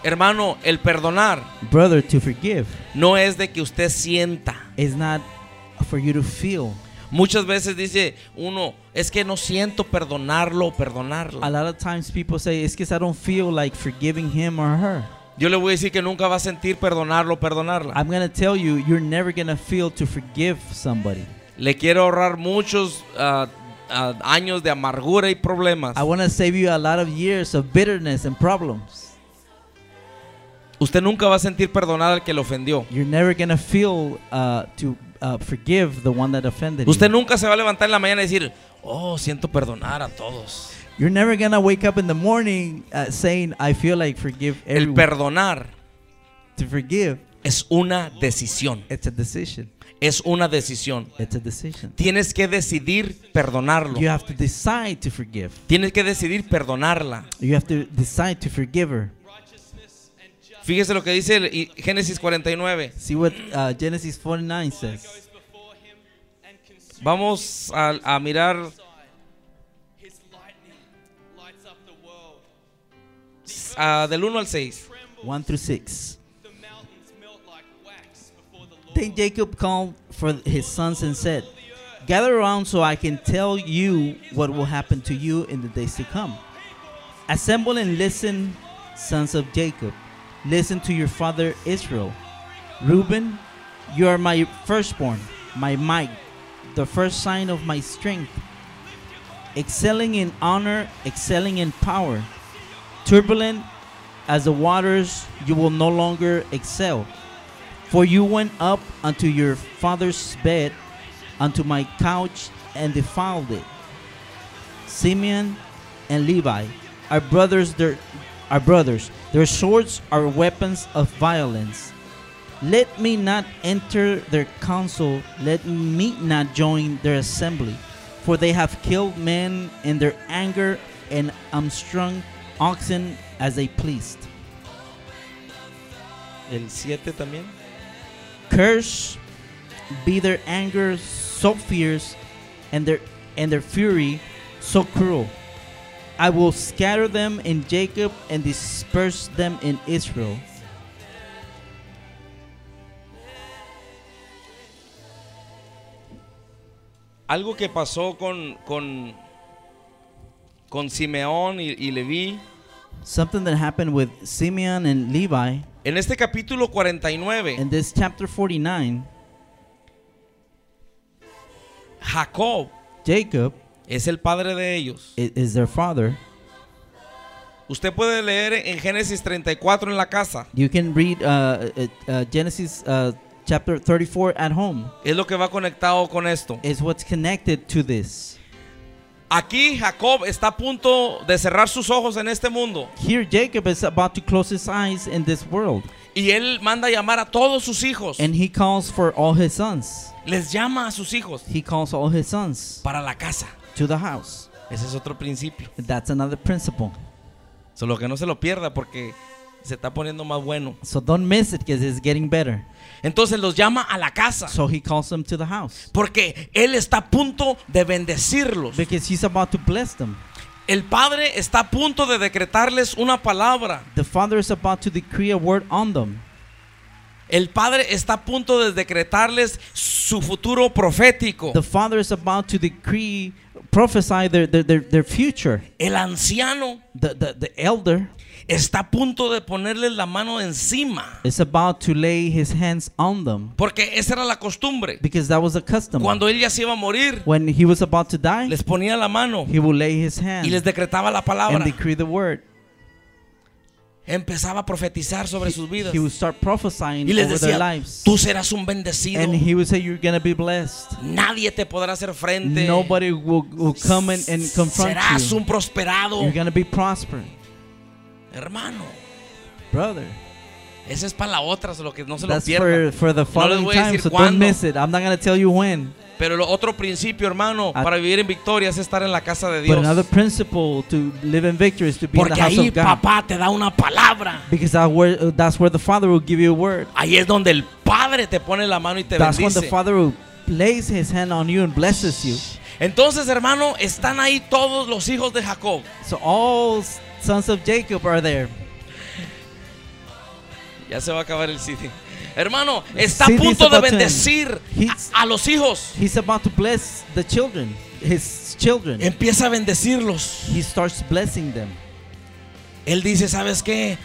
Hermano, el perdonar Brother, to forgive no es de que usted sienta. is not for you to feel. Muchas veces dice uno, es que no siento perdonarlo o A perdonarla. lot of times people say it's because I don't feel like forgiving him or her. Yo le voy a decir que nunca va a sentir perdonarlo o perdonarla. I'm gonna tell you, you're never gonna feel to forgive somebody. Le quiero ahorrar muchos ah, ah, años de amargura y problemas. I want to save you a lot of years of bitterness and problems. Usted nunca va a sentir perdonar al que le ofendió. You're never gonna feel uh, to uh, forgive the one that offended Usted you. nunca se va a levantar en la mañana y decir, oh, siento perdonar a todos. You're never gonna wake up in the morning uh, saying, "I feel like forgive El everyone." perdonar to forgive, es una decisión. it's a decision. Es una decisión. It's a decision. Tienes que decidir perdonarlo. You have to decide to forgive. Tienes que decidir perdonarla. You have to decide to forgive her. Righteousness and justice Fíjese lo que dice el- Génesis 49. See what uh, Genesis 49 says. goes before him and consumes Vamos a, a mirar side. His lightning lights up the world. ah, del 1 al 6. 1 through 6. the mountains melt like wax before the Lord. Then Jacob called for his sons and said, Gather around so I can tell you what will happen to you in the days to come. Assemble and listen, sons of Jacob. Listen to your father Israel. Reuben, you are my firstborn, my might, the first sign of my strength. Excelling in honor, excelling in power. Turbulent as the waters, you will no longer excel. For you went up unto your father's bed, unto my couch and defiled it. Simeon and Levi our brothers. Their are brothers. Their swords are weapons of violence. Let me not enter their council. Let me not join their assembly. For they have killed men in their anger and unstrung oxen as they pleased. El 7 también. Curse be their anger so fierce and their and their fury so cruel. I will scatter them in Jacob and disperse them in Israel. Algo que pasó con, con, con Simeón y, y Leví. Something that happened with Simeon and Levi En este capítulo 49, in this chapter 49. Jacob Jacob es el padre de ellos. i- is their father. Usted puede leer en Génesis 34 en la casa. You can read uh, uh, uh, Genesis uh, chapter 34 at home. Es lo que va conectado con esto. Is what's connected to this. Aquí Jacob está a punto de cerrar sus ojos en este mundo. Here, Jacob is about to close his eyes in this world, Y él manda llamar a todos sus hijos. and he calls for all his sons. Les llama a sus hijos He calls all his sons para la casa. To the house. Ese es otro principio. That's another principle. Solo que no se lo pierda porque se está poniendo más bueno. So don't miss it because it's getting better. Entonces los llama a la casa. So he calls them to the house Porque él está a punto de bendecirlos. because he's about to bless them. El padre está a punto de decretarles una palabra. The father is about to decree a word on them. El padre está a punto de decretarles su futuro profético. The father is about to decree, prophesy their, their, their, their future. El anciano The, the, the elder está a punto de ponerles la mano encima. is about to lay his hands on them Porque esa era la costumbre. because that was a custom. Cuando él ya se iba a morir, When he was about to die, les ponía la mano he will lay his hand y les decretaba la and palabra. decree the word. Empezaba a profetizar sobre sus vidas. He would start prophesying Y les over their decía, lives. tú serás un bendecido. And he would say, You're to be blessed. Nadie te podrá hacer frente. Nobody will, will come and, and confront Serás you. un prosperado. You're to be prosper. Hermano, Brother, esa es para la otra, solo que no se lo pierdan. for, for the following voy a time, so cuándo. don't miss it. I'm not going to tell you when. Pero lo otro principio, hermano, Ah. para vivir en victoria es estar en la casa de But Dios. another principle to live in victory is to be in Porque the house ahí of God. papá te da una palabra. Because that where, uh, that's where the Father will give you a word. Ahí es donde el Padre te pone la mano y te That's when the bendice. Father will lays his hand on you and blesses you. Entonces, hermano, están ahí todos los hijos de Jacob. So all sons of Jacob are there. Ya se va a acabar el CD. Hermano, está a punto de bendecir a, a los hijos. He's about to bless the children, his children. Empieza a bendecirlos. He starts blessing them. Él dice, ¿sabes qué?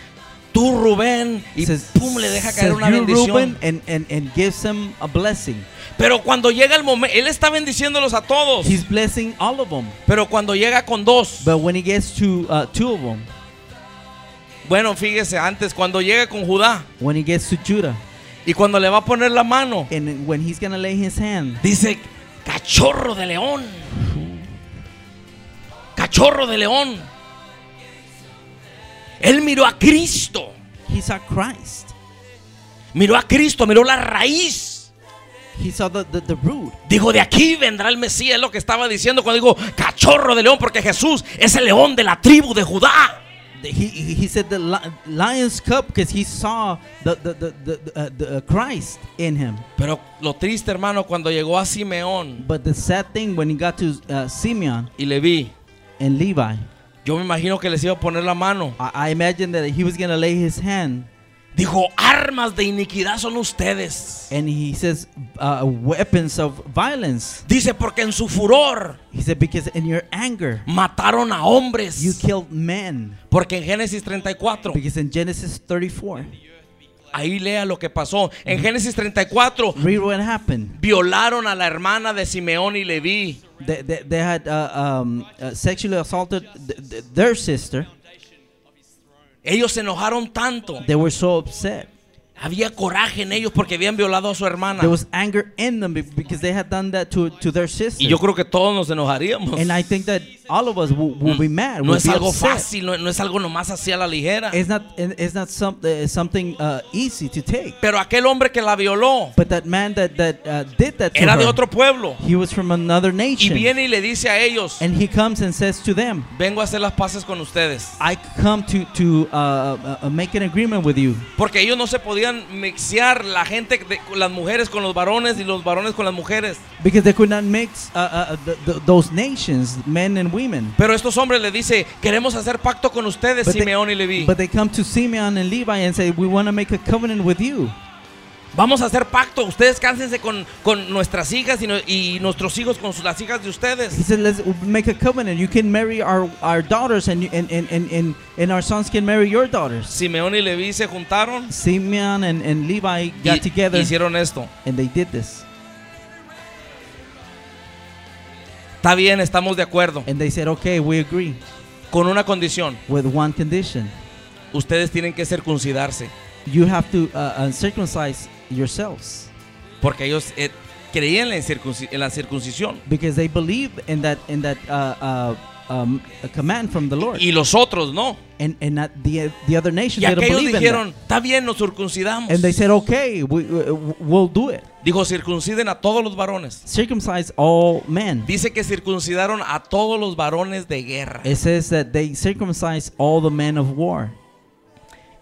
Tú, Rubén, y Says- pum, le deja caer una "You, bendición. Reuben," and, and, and gives them a blessing. Pero cuando llega el momento, él está bendiciéndolos a todos. He's blessing all of them. Pero cuando llega con dos, But when he gets to uh, two of them, bueno, fíjese, antes, cuando llega con Judá when he gets to Judah, y cuando le va a poner la mano, and when he's gonna lay his hand, dice, cachorro de león. Cachorro de león. Él miró a Cristo. he saw Christ. Miró a Cristo, miró la raíz. He saw the, the, the root. Dijo, de aquí vendrá el Mesías, es lo que estaba diciendo cuando digo cachorro de león, porque Jesús es el león de la tribu de Judá. He, he said the li- lion's cup because he saw the the, the, the, uh, the uh, Christ in him. Pero lo triste, hermano, cuando llegó a Simeón But the sad thing when he got to uh, Simeon y le vi, and Levi, yo me imagino que les iba a poner la mano. I, I imagine that he was gonna lay his hand, Dijo, armas de iniquidad son ustedes. and he says uh, weapons of violence. Dice, porque en su furor He said because in your anger mataron a hombres. you killed men. Porque en Génesis 34, Because in Genesis 34, ahí lea lo que pasó. En Génesis 34, read what happened. violaron a la hermana de Simeón y Leví. They, they, they had uh, um, uh, sexually assaulted th- th- their sister. Ellos se enojaron tanto They were so upset. Había coraje en ellos porque habían violado a su hermana. There was anger in them be- because they had done that to, to their sister. Y yo creo que todos nos enojaríamos. and I think that all of us will, will be mad. No es be algo upset. fácil, no, no es algo nomás así a la ligera. It's not, it's not some, uh, something uh, easy to take. Pero aquel hombre que la violó But that man that, that uh, did that to era her, de otro pueblo. he was from another Y nation. viene y le dice a ellos, and he comes and says to them, vengo a hacer las paces con ustedes. I come to, to uh, make an agreement with you. Porque ellos no se podían mixear la gente, de- las mujeres con los varones y los varones con las mujeres. Because they could not mix th- th- those nations, men and women. Pero estos hombres le dice, queremos hacer pacto con ustedes, But they- Simeón y Leví. But they come to Simeon and Levi and say, We want to make a covenant with you. Vamos a hacer pacto, ustedes cánsense con, con nuestras hijas y, no- y nuestros hijos con las hijas de He ustedes. said, Let's make a covenant. You can marry our, our daughters, and, and, and, and, and, our sons can marry your daughters. Simeón y Leví se juntaron Simeon and, and Levi y got together hicieron esto. and they did this. Está bien, estamos de acuerdo. And they said, Okay, we agree Con una condición, with one condition. ustedes tienen que circuncidarse. You have to uh, uh, circumcise yourselves Porque ellos eh, creían en la, en la circuncisión. because they believe in that in that uh, uh, um, a command from the Lord. Y los otros no. And and not the the other nations Y they don't aquellos believe in dijeron, that. está bien, nos circuncidamos. And they said, okay, we, we we'll do it. Dijo, circunciden a todos los varones. Circumcise all men. Dice que circuncidaron a todos los varones de guerra. It says that they circumcise all the men of war.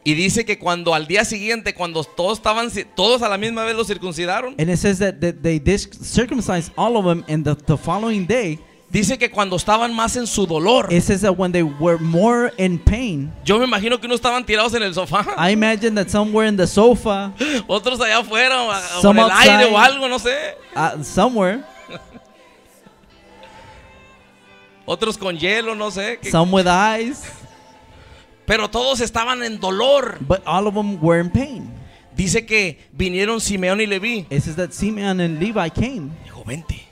Y dice que cuando al día siguiente, cuando todos estaban, ci- todos a la misma vez los circuncidaron, And it says that, that they dis- circumcised all of them, and the, the following day, dice que cuando estaban más en su dolor, it says that when they were more in pain, yo me imagino que unos estaban tirados en el sofá, I imagine that some were in the sofa, [laughs] otros allá afuera, o, en el aire outside. o algo, no sé, uh, somewhere, [laughs] otros con hielo, no sé, some with eyes, pero todos estaban en dolor. but all of them were in pain. Dice que vinieron Simeón y Leví. It says that Simeon and Levi came. Dijo, vente.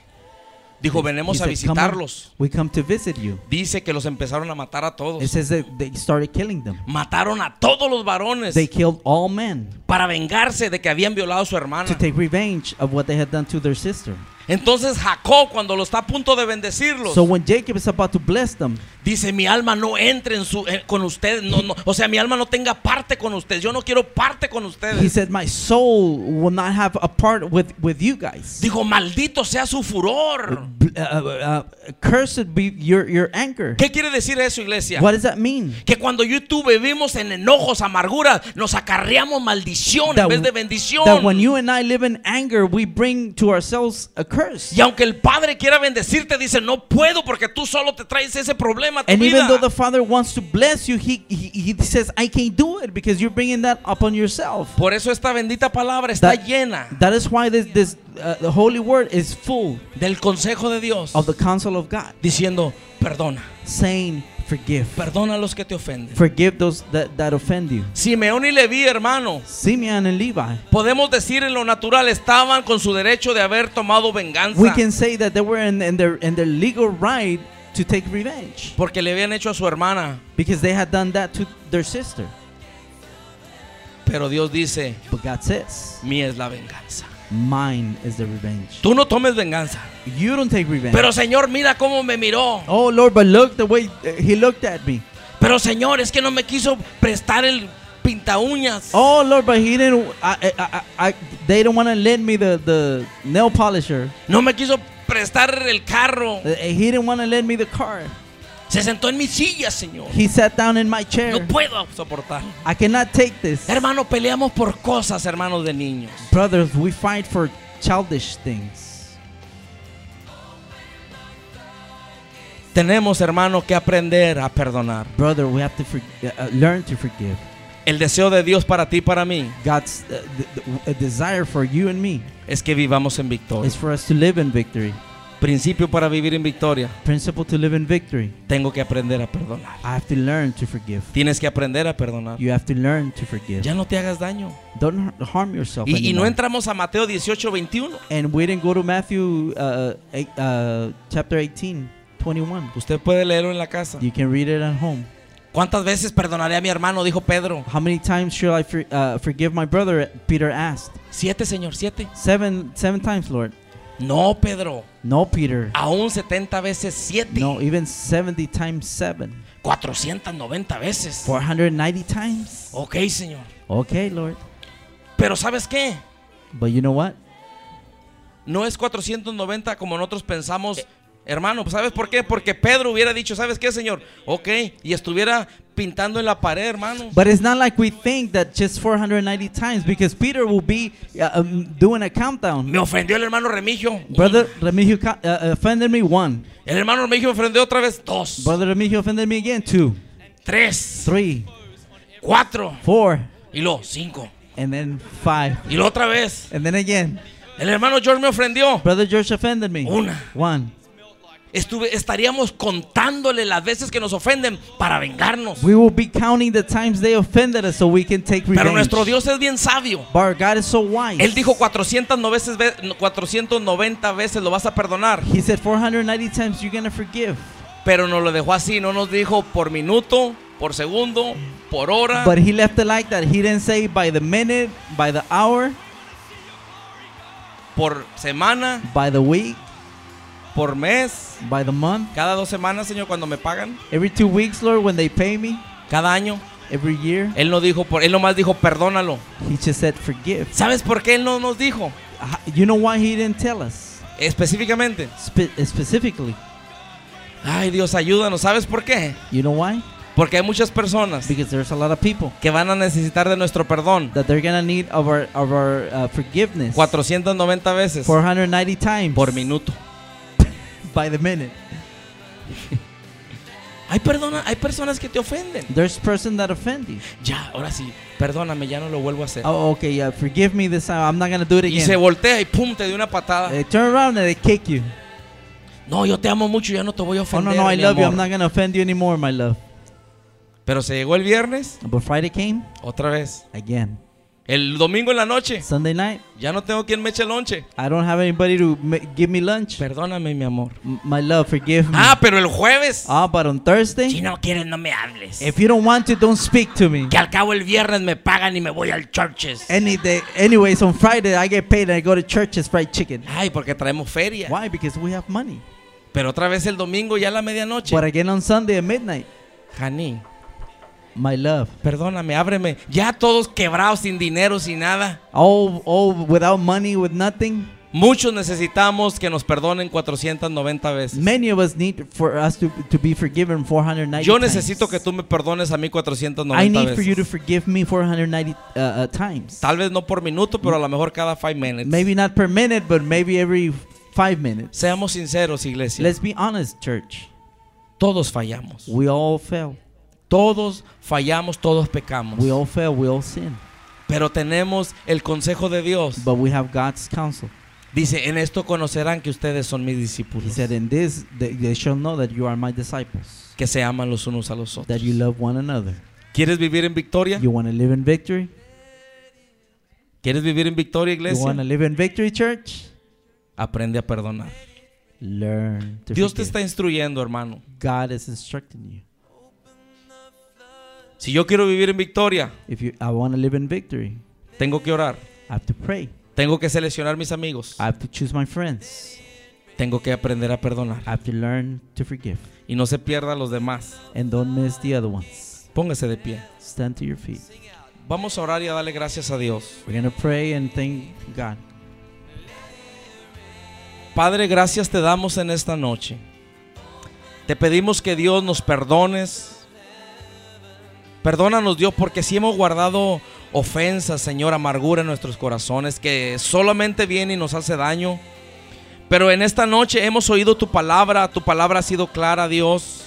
Dijo, venemos He a said, "Come on, visitarlos. We come to visit you. Dice que los empezaron a matar a It todos. says that they started killing them. Mataron a todos los varones They killed all men para vengarse de que habían violado a su hermana. to take revenge of what they had done to their sister. Entonces Jacob, cuando lo está a punto de bendecirlos, So when Jacob is about to bless them, dice, mi alma no entre en su, eh, con ustedes. No, no, o sea, mi alma no tenga parte con ustedes. Yo no quiero parte con he ustedes. said, My soul will not have a part with, with you guys. Dijo, maldito sea su furor. Uh, uh, uh, cursed be your, your anger. ¿Qué quiere decir eso, iglesia? What does that mean? Que cuando yo y tú vivimos en enojos, amarguras, nos acarreamos maldición en That, vez de bendición. that when you and I live in anger, we bring to ourselves a curse. Y aunque el Padre quiera bendecirte, dice, no puedo porque tú solo te traes ese problema a tu And vida. even though the Father wants to bless you, he, he, he says, I can't do it because you're bringing that upon yourself. Por eso esta bendita palabra está That- llena That is why this, this uh, the Holy Word is full del consejo de Dios, of the counsel of God, diciendo, perdona, saying, Forgive. perdona a los que te ofenden. Forgive those that, that offend you. Simeón y Leví, hermano, Simeon and Levi. podemos decir en lo natural, estaban con su derecho de haber tomado venganza. We can say that they were in, in, their, in their legal right to take revenge Porque le habían hecho a su hermana. because they had done that to their sister. Pero Dios dice, But God says, mía es la venganza. Mine is the revenge. Tú no tomes venganza. You don't take revenge. Pero Señor, mira cómo me miró. oh Lord, but look the way uh, he looked at me. Pero Señor, es que no me quiso prestar el pinta uñas. Oh Lord, but he didn't. I, I, I, I they don't want to lend me the, the nail polisher. No me quiso prestar el carro. Uh, He didn't want to lend me the car. Se sentó en mi silla, Señor. He sat down in my No chair. puedo soportar. I cannot take this. Hermano, peleamos por cosas, hermanos de niños. Brothers, we fight for childish things. Tenemos, hermano, que aprender a perdonar. Brother, we have to for, uh, uh, learn to forgive. El deseo de Dios para ti y para mí God's uh, desire for you and me es que vivamos en victoria. is for us to live in victory. Principio para vivir en victoria. Principle to live in victory. Tengo que aprender a perdonar. I have to learn to forgive. Tienes que aprender a perdonar. You have to learn to forgive. Ya no te hagas daño. Don't har- harm yourself Y, y no entramos a Mateo 18, 21. And we didn't go to Matthew uh, eight, uh, chapter 18, 21. Usted puede leerlo en la casa. You can read it at home. ¿Cuántas veces perdonaré a mi hermano? Dijo Pedro. How many times shall I for, uh, forgive my brother? Peter asked. Siete, Señor, siete. Seven, seven times, Lord. No, Pedro. No, Peter. Aún 70 veces siete. No, even 70 times 7. 490 veces. 490 times. Ok, Señor. Okay, Lord. Pero ¿sabes qué? But you know what? No es 490 como nosotros pensamos. Hermano, ¿sabes por qué? Porque Pedro hubiera dicho, ¿sabes qué, Señor? Ok, y estuviera pintando en la pared, hermano. But it's not like we think that just 490 times because Peter will be uh, um, doing a countdown. Me ofendió el hermano Remigio. Brother Remigio uh, offended me, one. El hermano Remigio ofendió otra vez. Dos. Brother Remigio offended me again, two. Tres. Three, Cuatro. four, Y luego cinco. and then five. Y luego otra vez. And then again. El hermano George me ofendió. Brother George offended me. Una. One. Estuve, estaríamos contándole las veces que nos ofenden para vengarnos. We will be counting the times they offended us so we can take Pero revenge. nuestro Dios es bien sabio. But our God is so wise. Él dijo 490 veces, ve- 490 veces lo vas a perdonar. He said 490 times you're going to forgive. Pero nos lo dejó así, no nos dijo por minuto, por segundo, por hora. But he left it like that. He didn't say by the minute, by the hour, por semana, by the week, por mes, by the month. cada dos semanas, Señor, cuando me pagan, Every two weeks, Lord, when they pay me, cada año. every year. Él no dijo, por, él nomás dijo, perdónalo. He just said forgive. ¿Sabes por qué él no nos dijo? H- You know why he didn't tell us Específicamente. Spe- specifically? Ay, Dios, ayúdanos. ¿Sabes por qué? You know why? Porque hay muchas personas Because there's a lot of people que van a necesitar de nuestro perdón that they're gonna need of our of our uh, forgiveness 490 veces 490 times por minuto. By the minute. [laughs] Hay, perdona, hay personas que te ofenden. There's person that offend you. Ya, ahora sí, perdóname, ya no lo vuelvo a hacer. Oh, okay, yeah, forgive me this time. I'm not gonna do it Y se again. voltea y pum, te dio una patada. They turn around and they kick you. No, yo te amo mucho, ya no te voy a Oh ofender. no, no, I love you. I'm not gonna offend you anymore, my love. Pero se llegó el viernes, But Friday came otra vez. again. El domingo en la noche, Sunday night, ya no tengo quien me eche lonche. I don't have anybody to give me lunch. Perdóname, mi amor. M- my love, forgive me. Ah, pero el jueves. Ah, but on Thursday, Si no quieres, no me hables. if you don't want to, don't speak to me. Que al cabo el viernes me pagan y me voy al churches. Any day, anyways, on Friday I get paid and I go to church's fried chicken. Ay, porque traemos feria. Why? Because we have money. Pero otra vez el domingo ya a la medianoche. But again on Sunday at midnight, Jani, my love. perdóname, ábreme. Ya todos quebrados, sin dinero, sin nada. All, all without money, with nothing. Muchos necesitamos que nos perdonen 490 veces. Many of us need for us to, to be forgiven 490 Yo times. necesito que tú me perdones a mí I 490 need for you to veces. forgive me 490 uh, uh, times. Tal vez no por minuto, pero a lo mejor cada 5 minutes. Maybe not per minute, but maybe every five minutes. Seamos sinceros, iglesia. Let's be honest, church. Todos fallamos. We all fail. Todos fallamos, todos pecamos. We all fail. We all sin. Pero tenemos el consejo de Dios. But we have God's counsel. Dice, en esto conocerán que ustedes son mis He discípulos. said, "In this, they, they shall know that you are my disciples, Que se aman los unos a los otros. that you love one another. ¿Quieres vivir en victoria? You want to live in victory. ¿Quieres vivir en victoria, You want to iglesia? live in victory, church. Aprende a perdonar. Learn to Dios te forgive. está instruyendo, hermano. God is instructing you. Si yo quiero vivir en victoria, If you, I want to live in victory. tengo que orar. I have to pray. Tengo que seleccionar mis amigos. I have to choose my friends. Tengo que aprender a perdonar. I have to learn to forgive, Y no se pierda a los demás. and don't miss the other ones. Póngase de pie. Stand to your feet. Vamos a orar y a darle gracias a Dios. We're gonna pray and thank God. Padre, gracias te damos en esta noche. Te pedimos que Dios nos perdones. Perdónanos Dios porque si hemos guardado ofensas, Señor, amargura en nuestros corazones que solamente viene y nos hace daño. Pero en esta noche hemos oído tu palabra, tu palabra ha sido clara, Dios.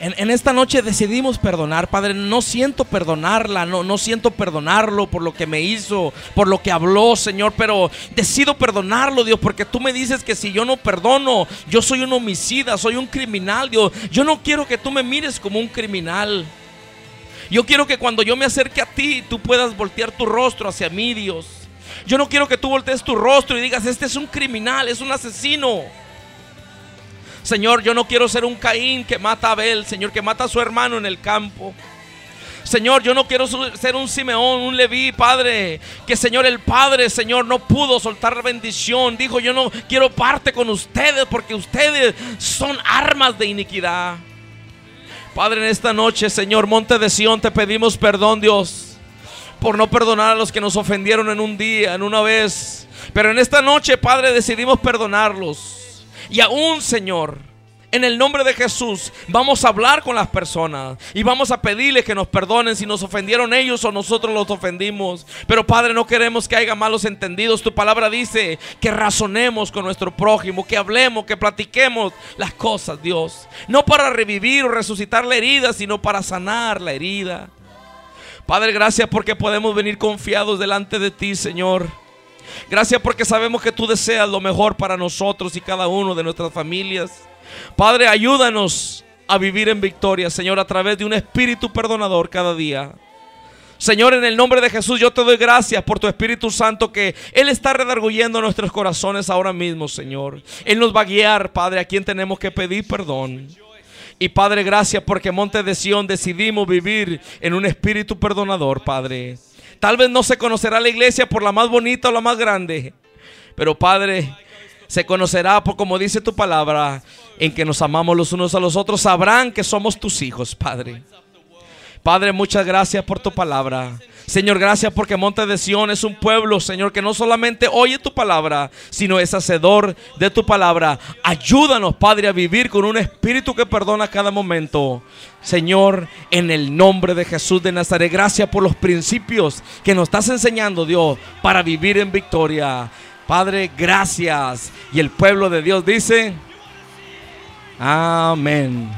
En, en esta noche decidimos perdonar, Padre. No siento perdonarla, no, no siento perdonarlo por lo que me hizo, por lo que habló, Señor. Pero decido perdonarlo, Dios, porque tú me dices que si yo no perdono, yo soy un homicida, soy un criminal, Dios. Yo no quiero que tú me mires como un criminal. Yo quiero que cuando yo me acerque a ti, tú puedas voltear tu rostro hacia mí, Dios. Yo no quiero que tú voltees tu rostro y digas, este es un criminal, es un asesino. Señor, yo no quiero ser un Caín que mata a Abel, Señor, que mata a su hermano en el campo. Señor, yo no quiero ser un Simeón, un Leví, Padre. Que Señor, el Padre, Señor, no pudo soltar bendición. Dijo, yo no quiero parte con ustedes porque ustedes son armas de iniquidad. Padre, en esta noche, Señor, Monte de Sión, te pedimos perdón, Dios, por no perdonar a los que nos ofendieron en un día, en una vez. Pero en esta noche, Padre, decidimos perdonarlos. Y aún, Señor, en el nombre de Jesús, vamos a hablar con las personas y vamos a pedirles que nos perdonen si nos ofendieron ellos o nosotros los ofendimos. Pero Padre, no queremos que haya malos entendidos. Tu palabra dice que razonemos con nuestro prójimo, que hablemos, que platiquemos las cosas, Dios. No para revivir o resucitar la herida, sino para sanar la herida. Padre, gracias porque podemos venir confiados delante de ti, Señor. Gracias porque sabemos que tú deseas lo mejor para nosotros y cada uno de nuestras familias. Padre, ayúdanos a vivir en victoria, Señor, a través de un espíritu perdonador cada día. Señor, en el nombre de Jesús, yo te doy gracias por tu Espíritu Santo que Él está redarguyendo nuestros corazones ahora mismo, Señor. Él nos va a guiar, Padre, a quien tenemos que pedir perdón. Y Padre, gracias porque Monte de Sión decidimos vivir en un espíritu perdonador, Padre. Tal vez no se conocerá la iglesia por la más bonita o la más grande, pero Padre, se conocerá por como dice tu palabra, en que nos amamos los unos a los otros, sabrán que somos tus hijos, Padre. Padre, muchas gracias por tu palabra. Señor, gracias porque Monte de Sión es un pueblo, Señor, que no solamente oye tu palabra, sino es hacedor de tu palabra. Ayúdanos, Padre, a vivir con un espíritu que perdona cada momento. Señor, en el nombre de Jesús de Nazaret, gracias por los principios que nos estás enseñando, Dios, para vivir en victoria. Padre, gracias. Y el pueblo de Dios dice, amén.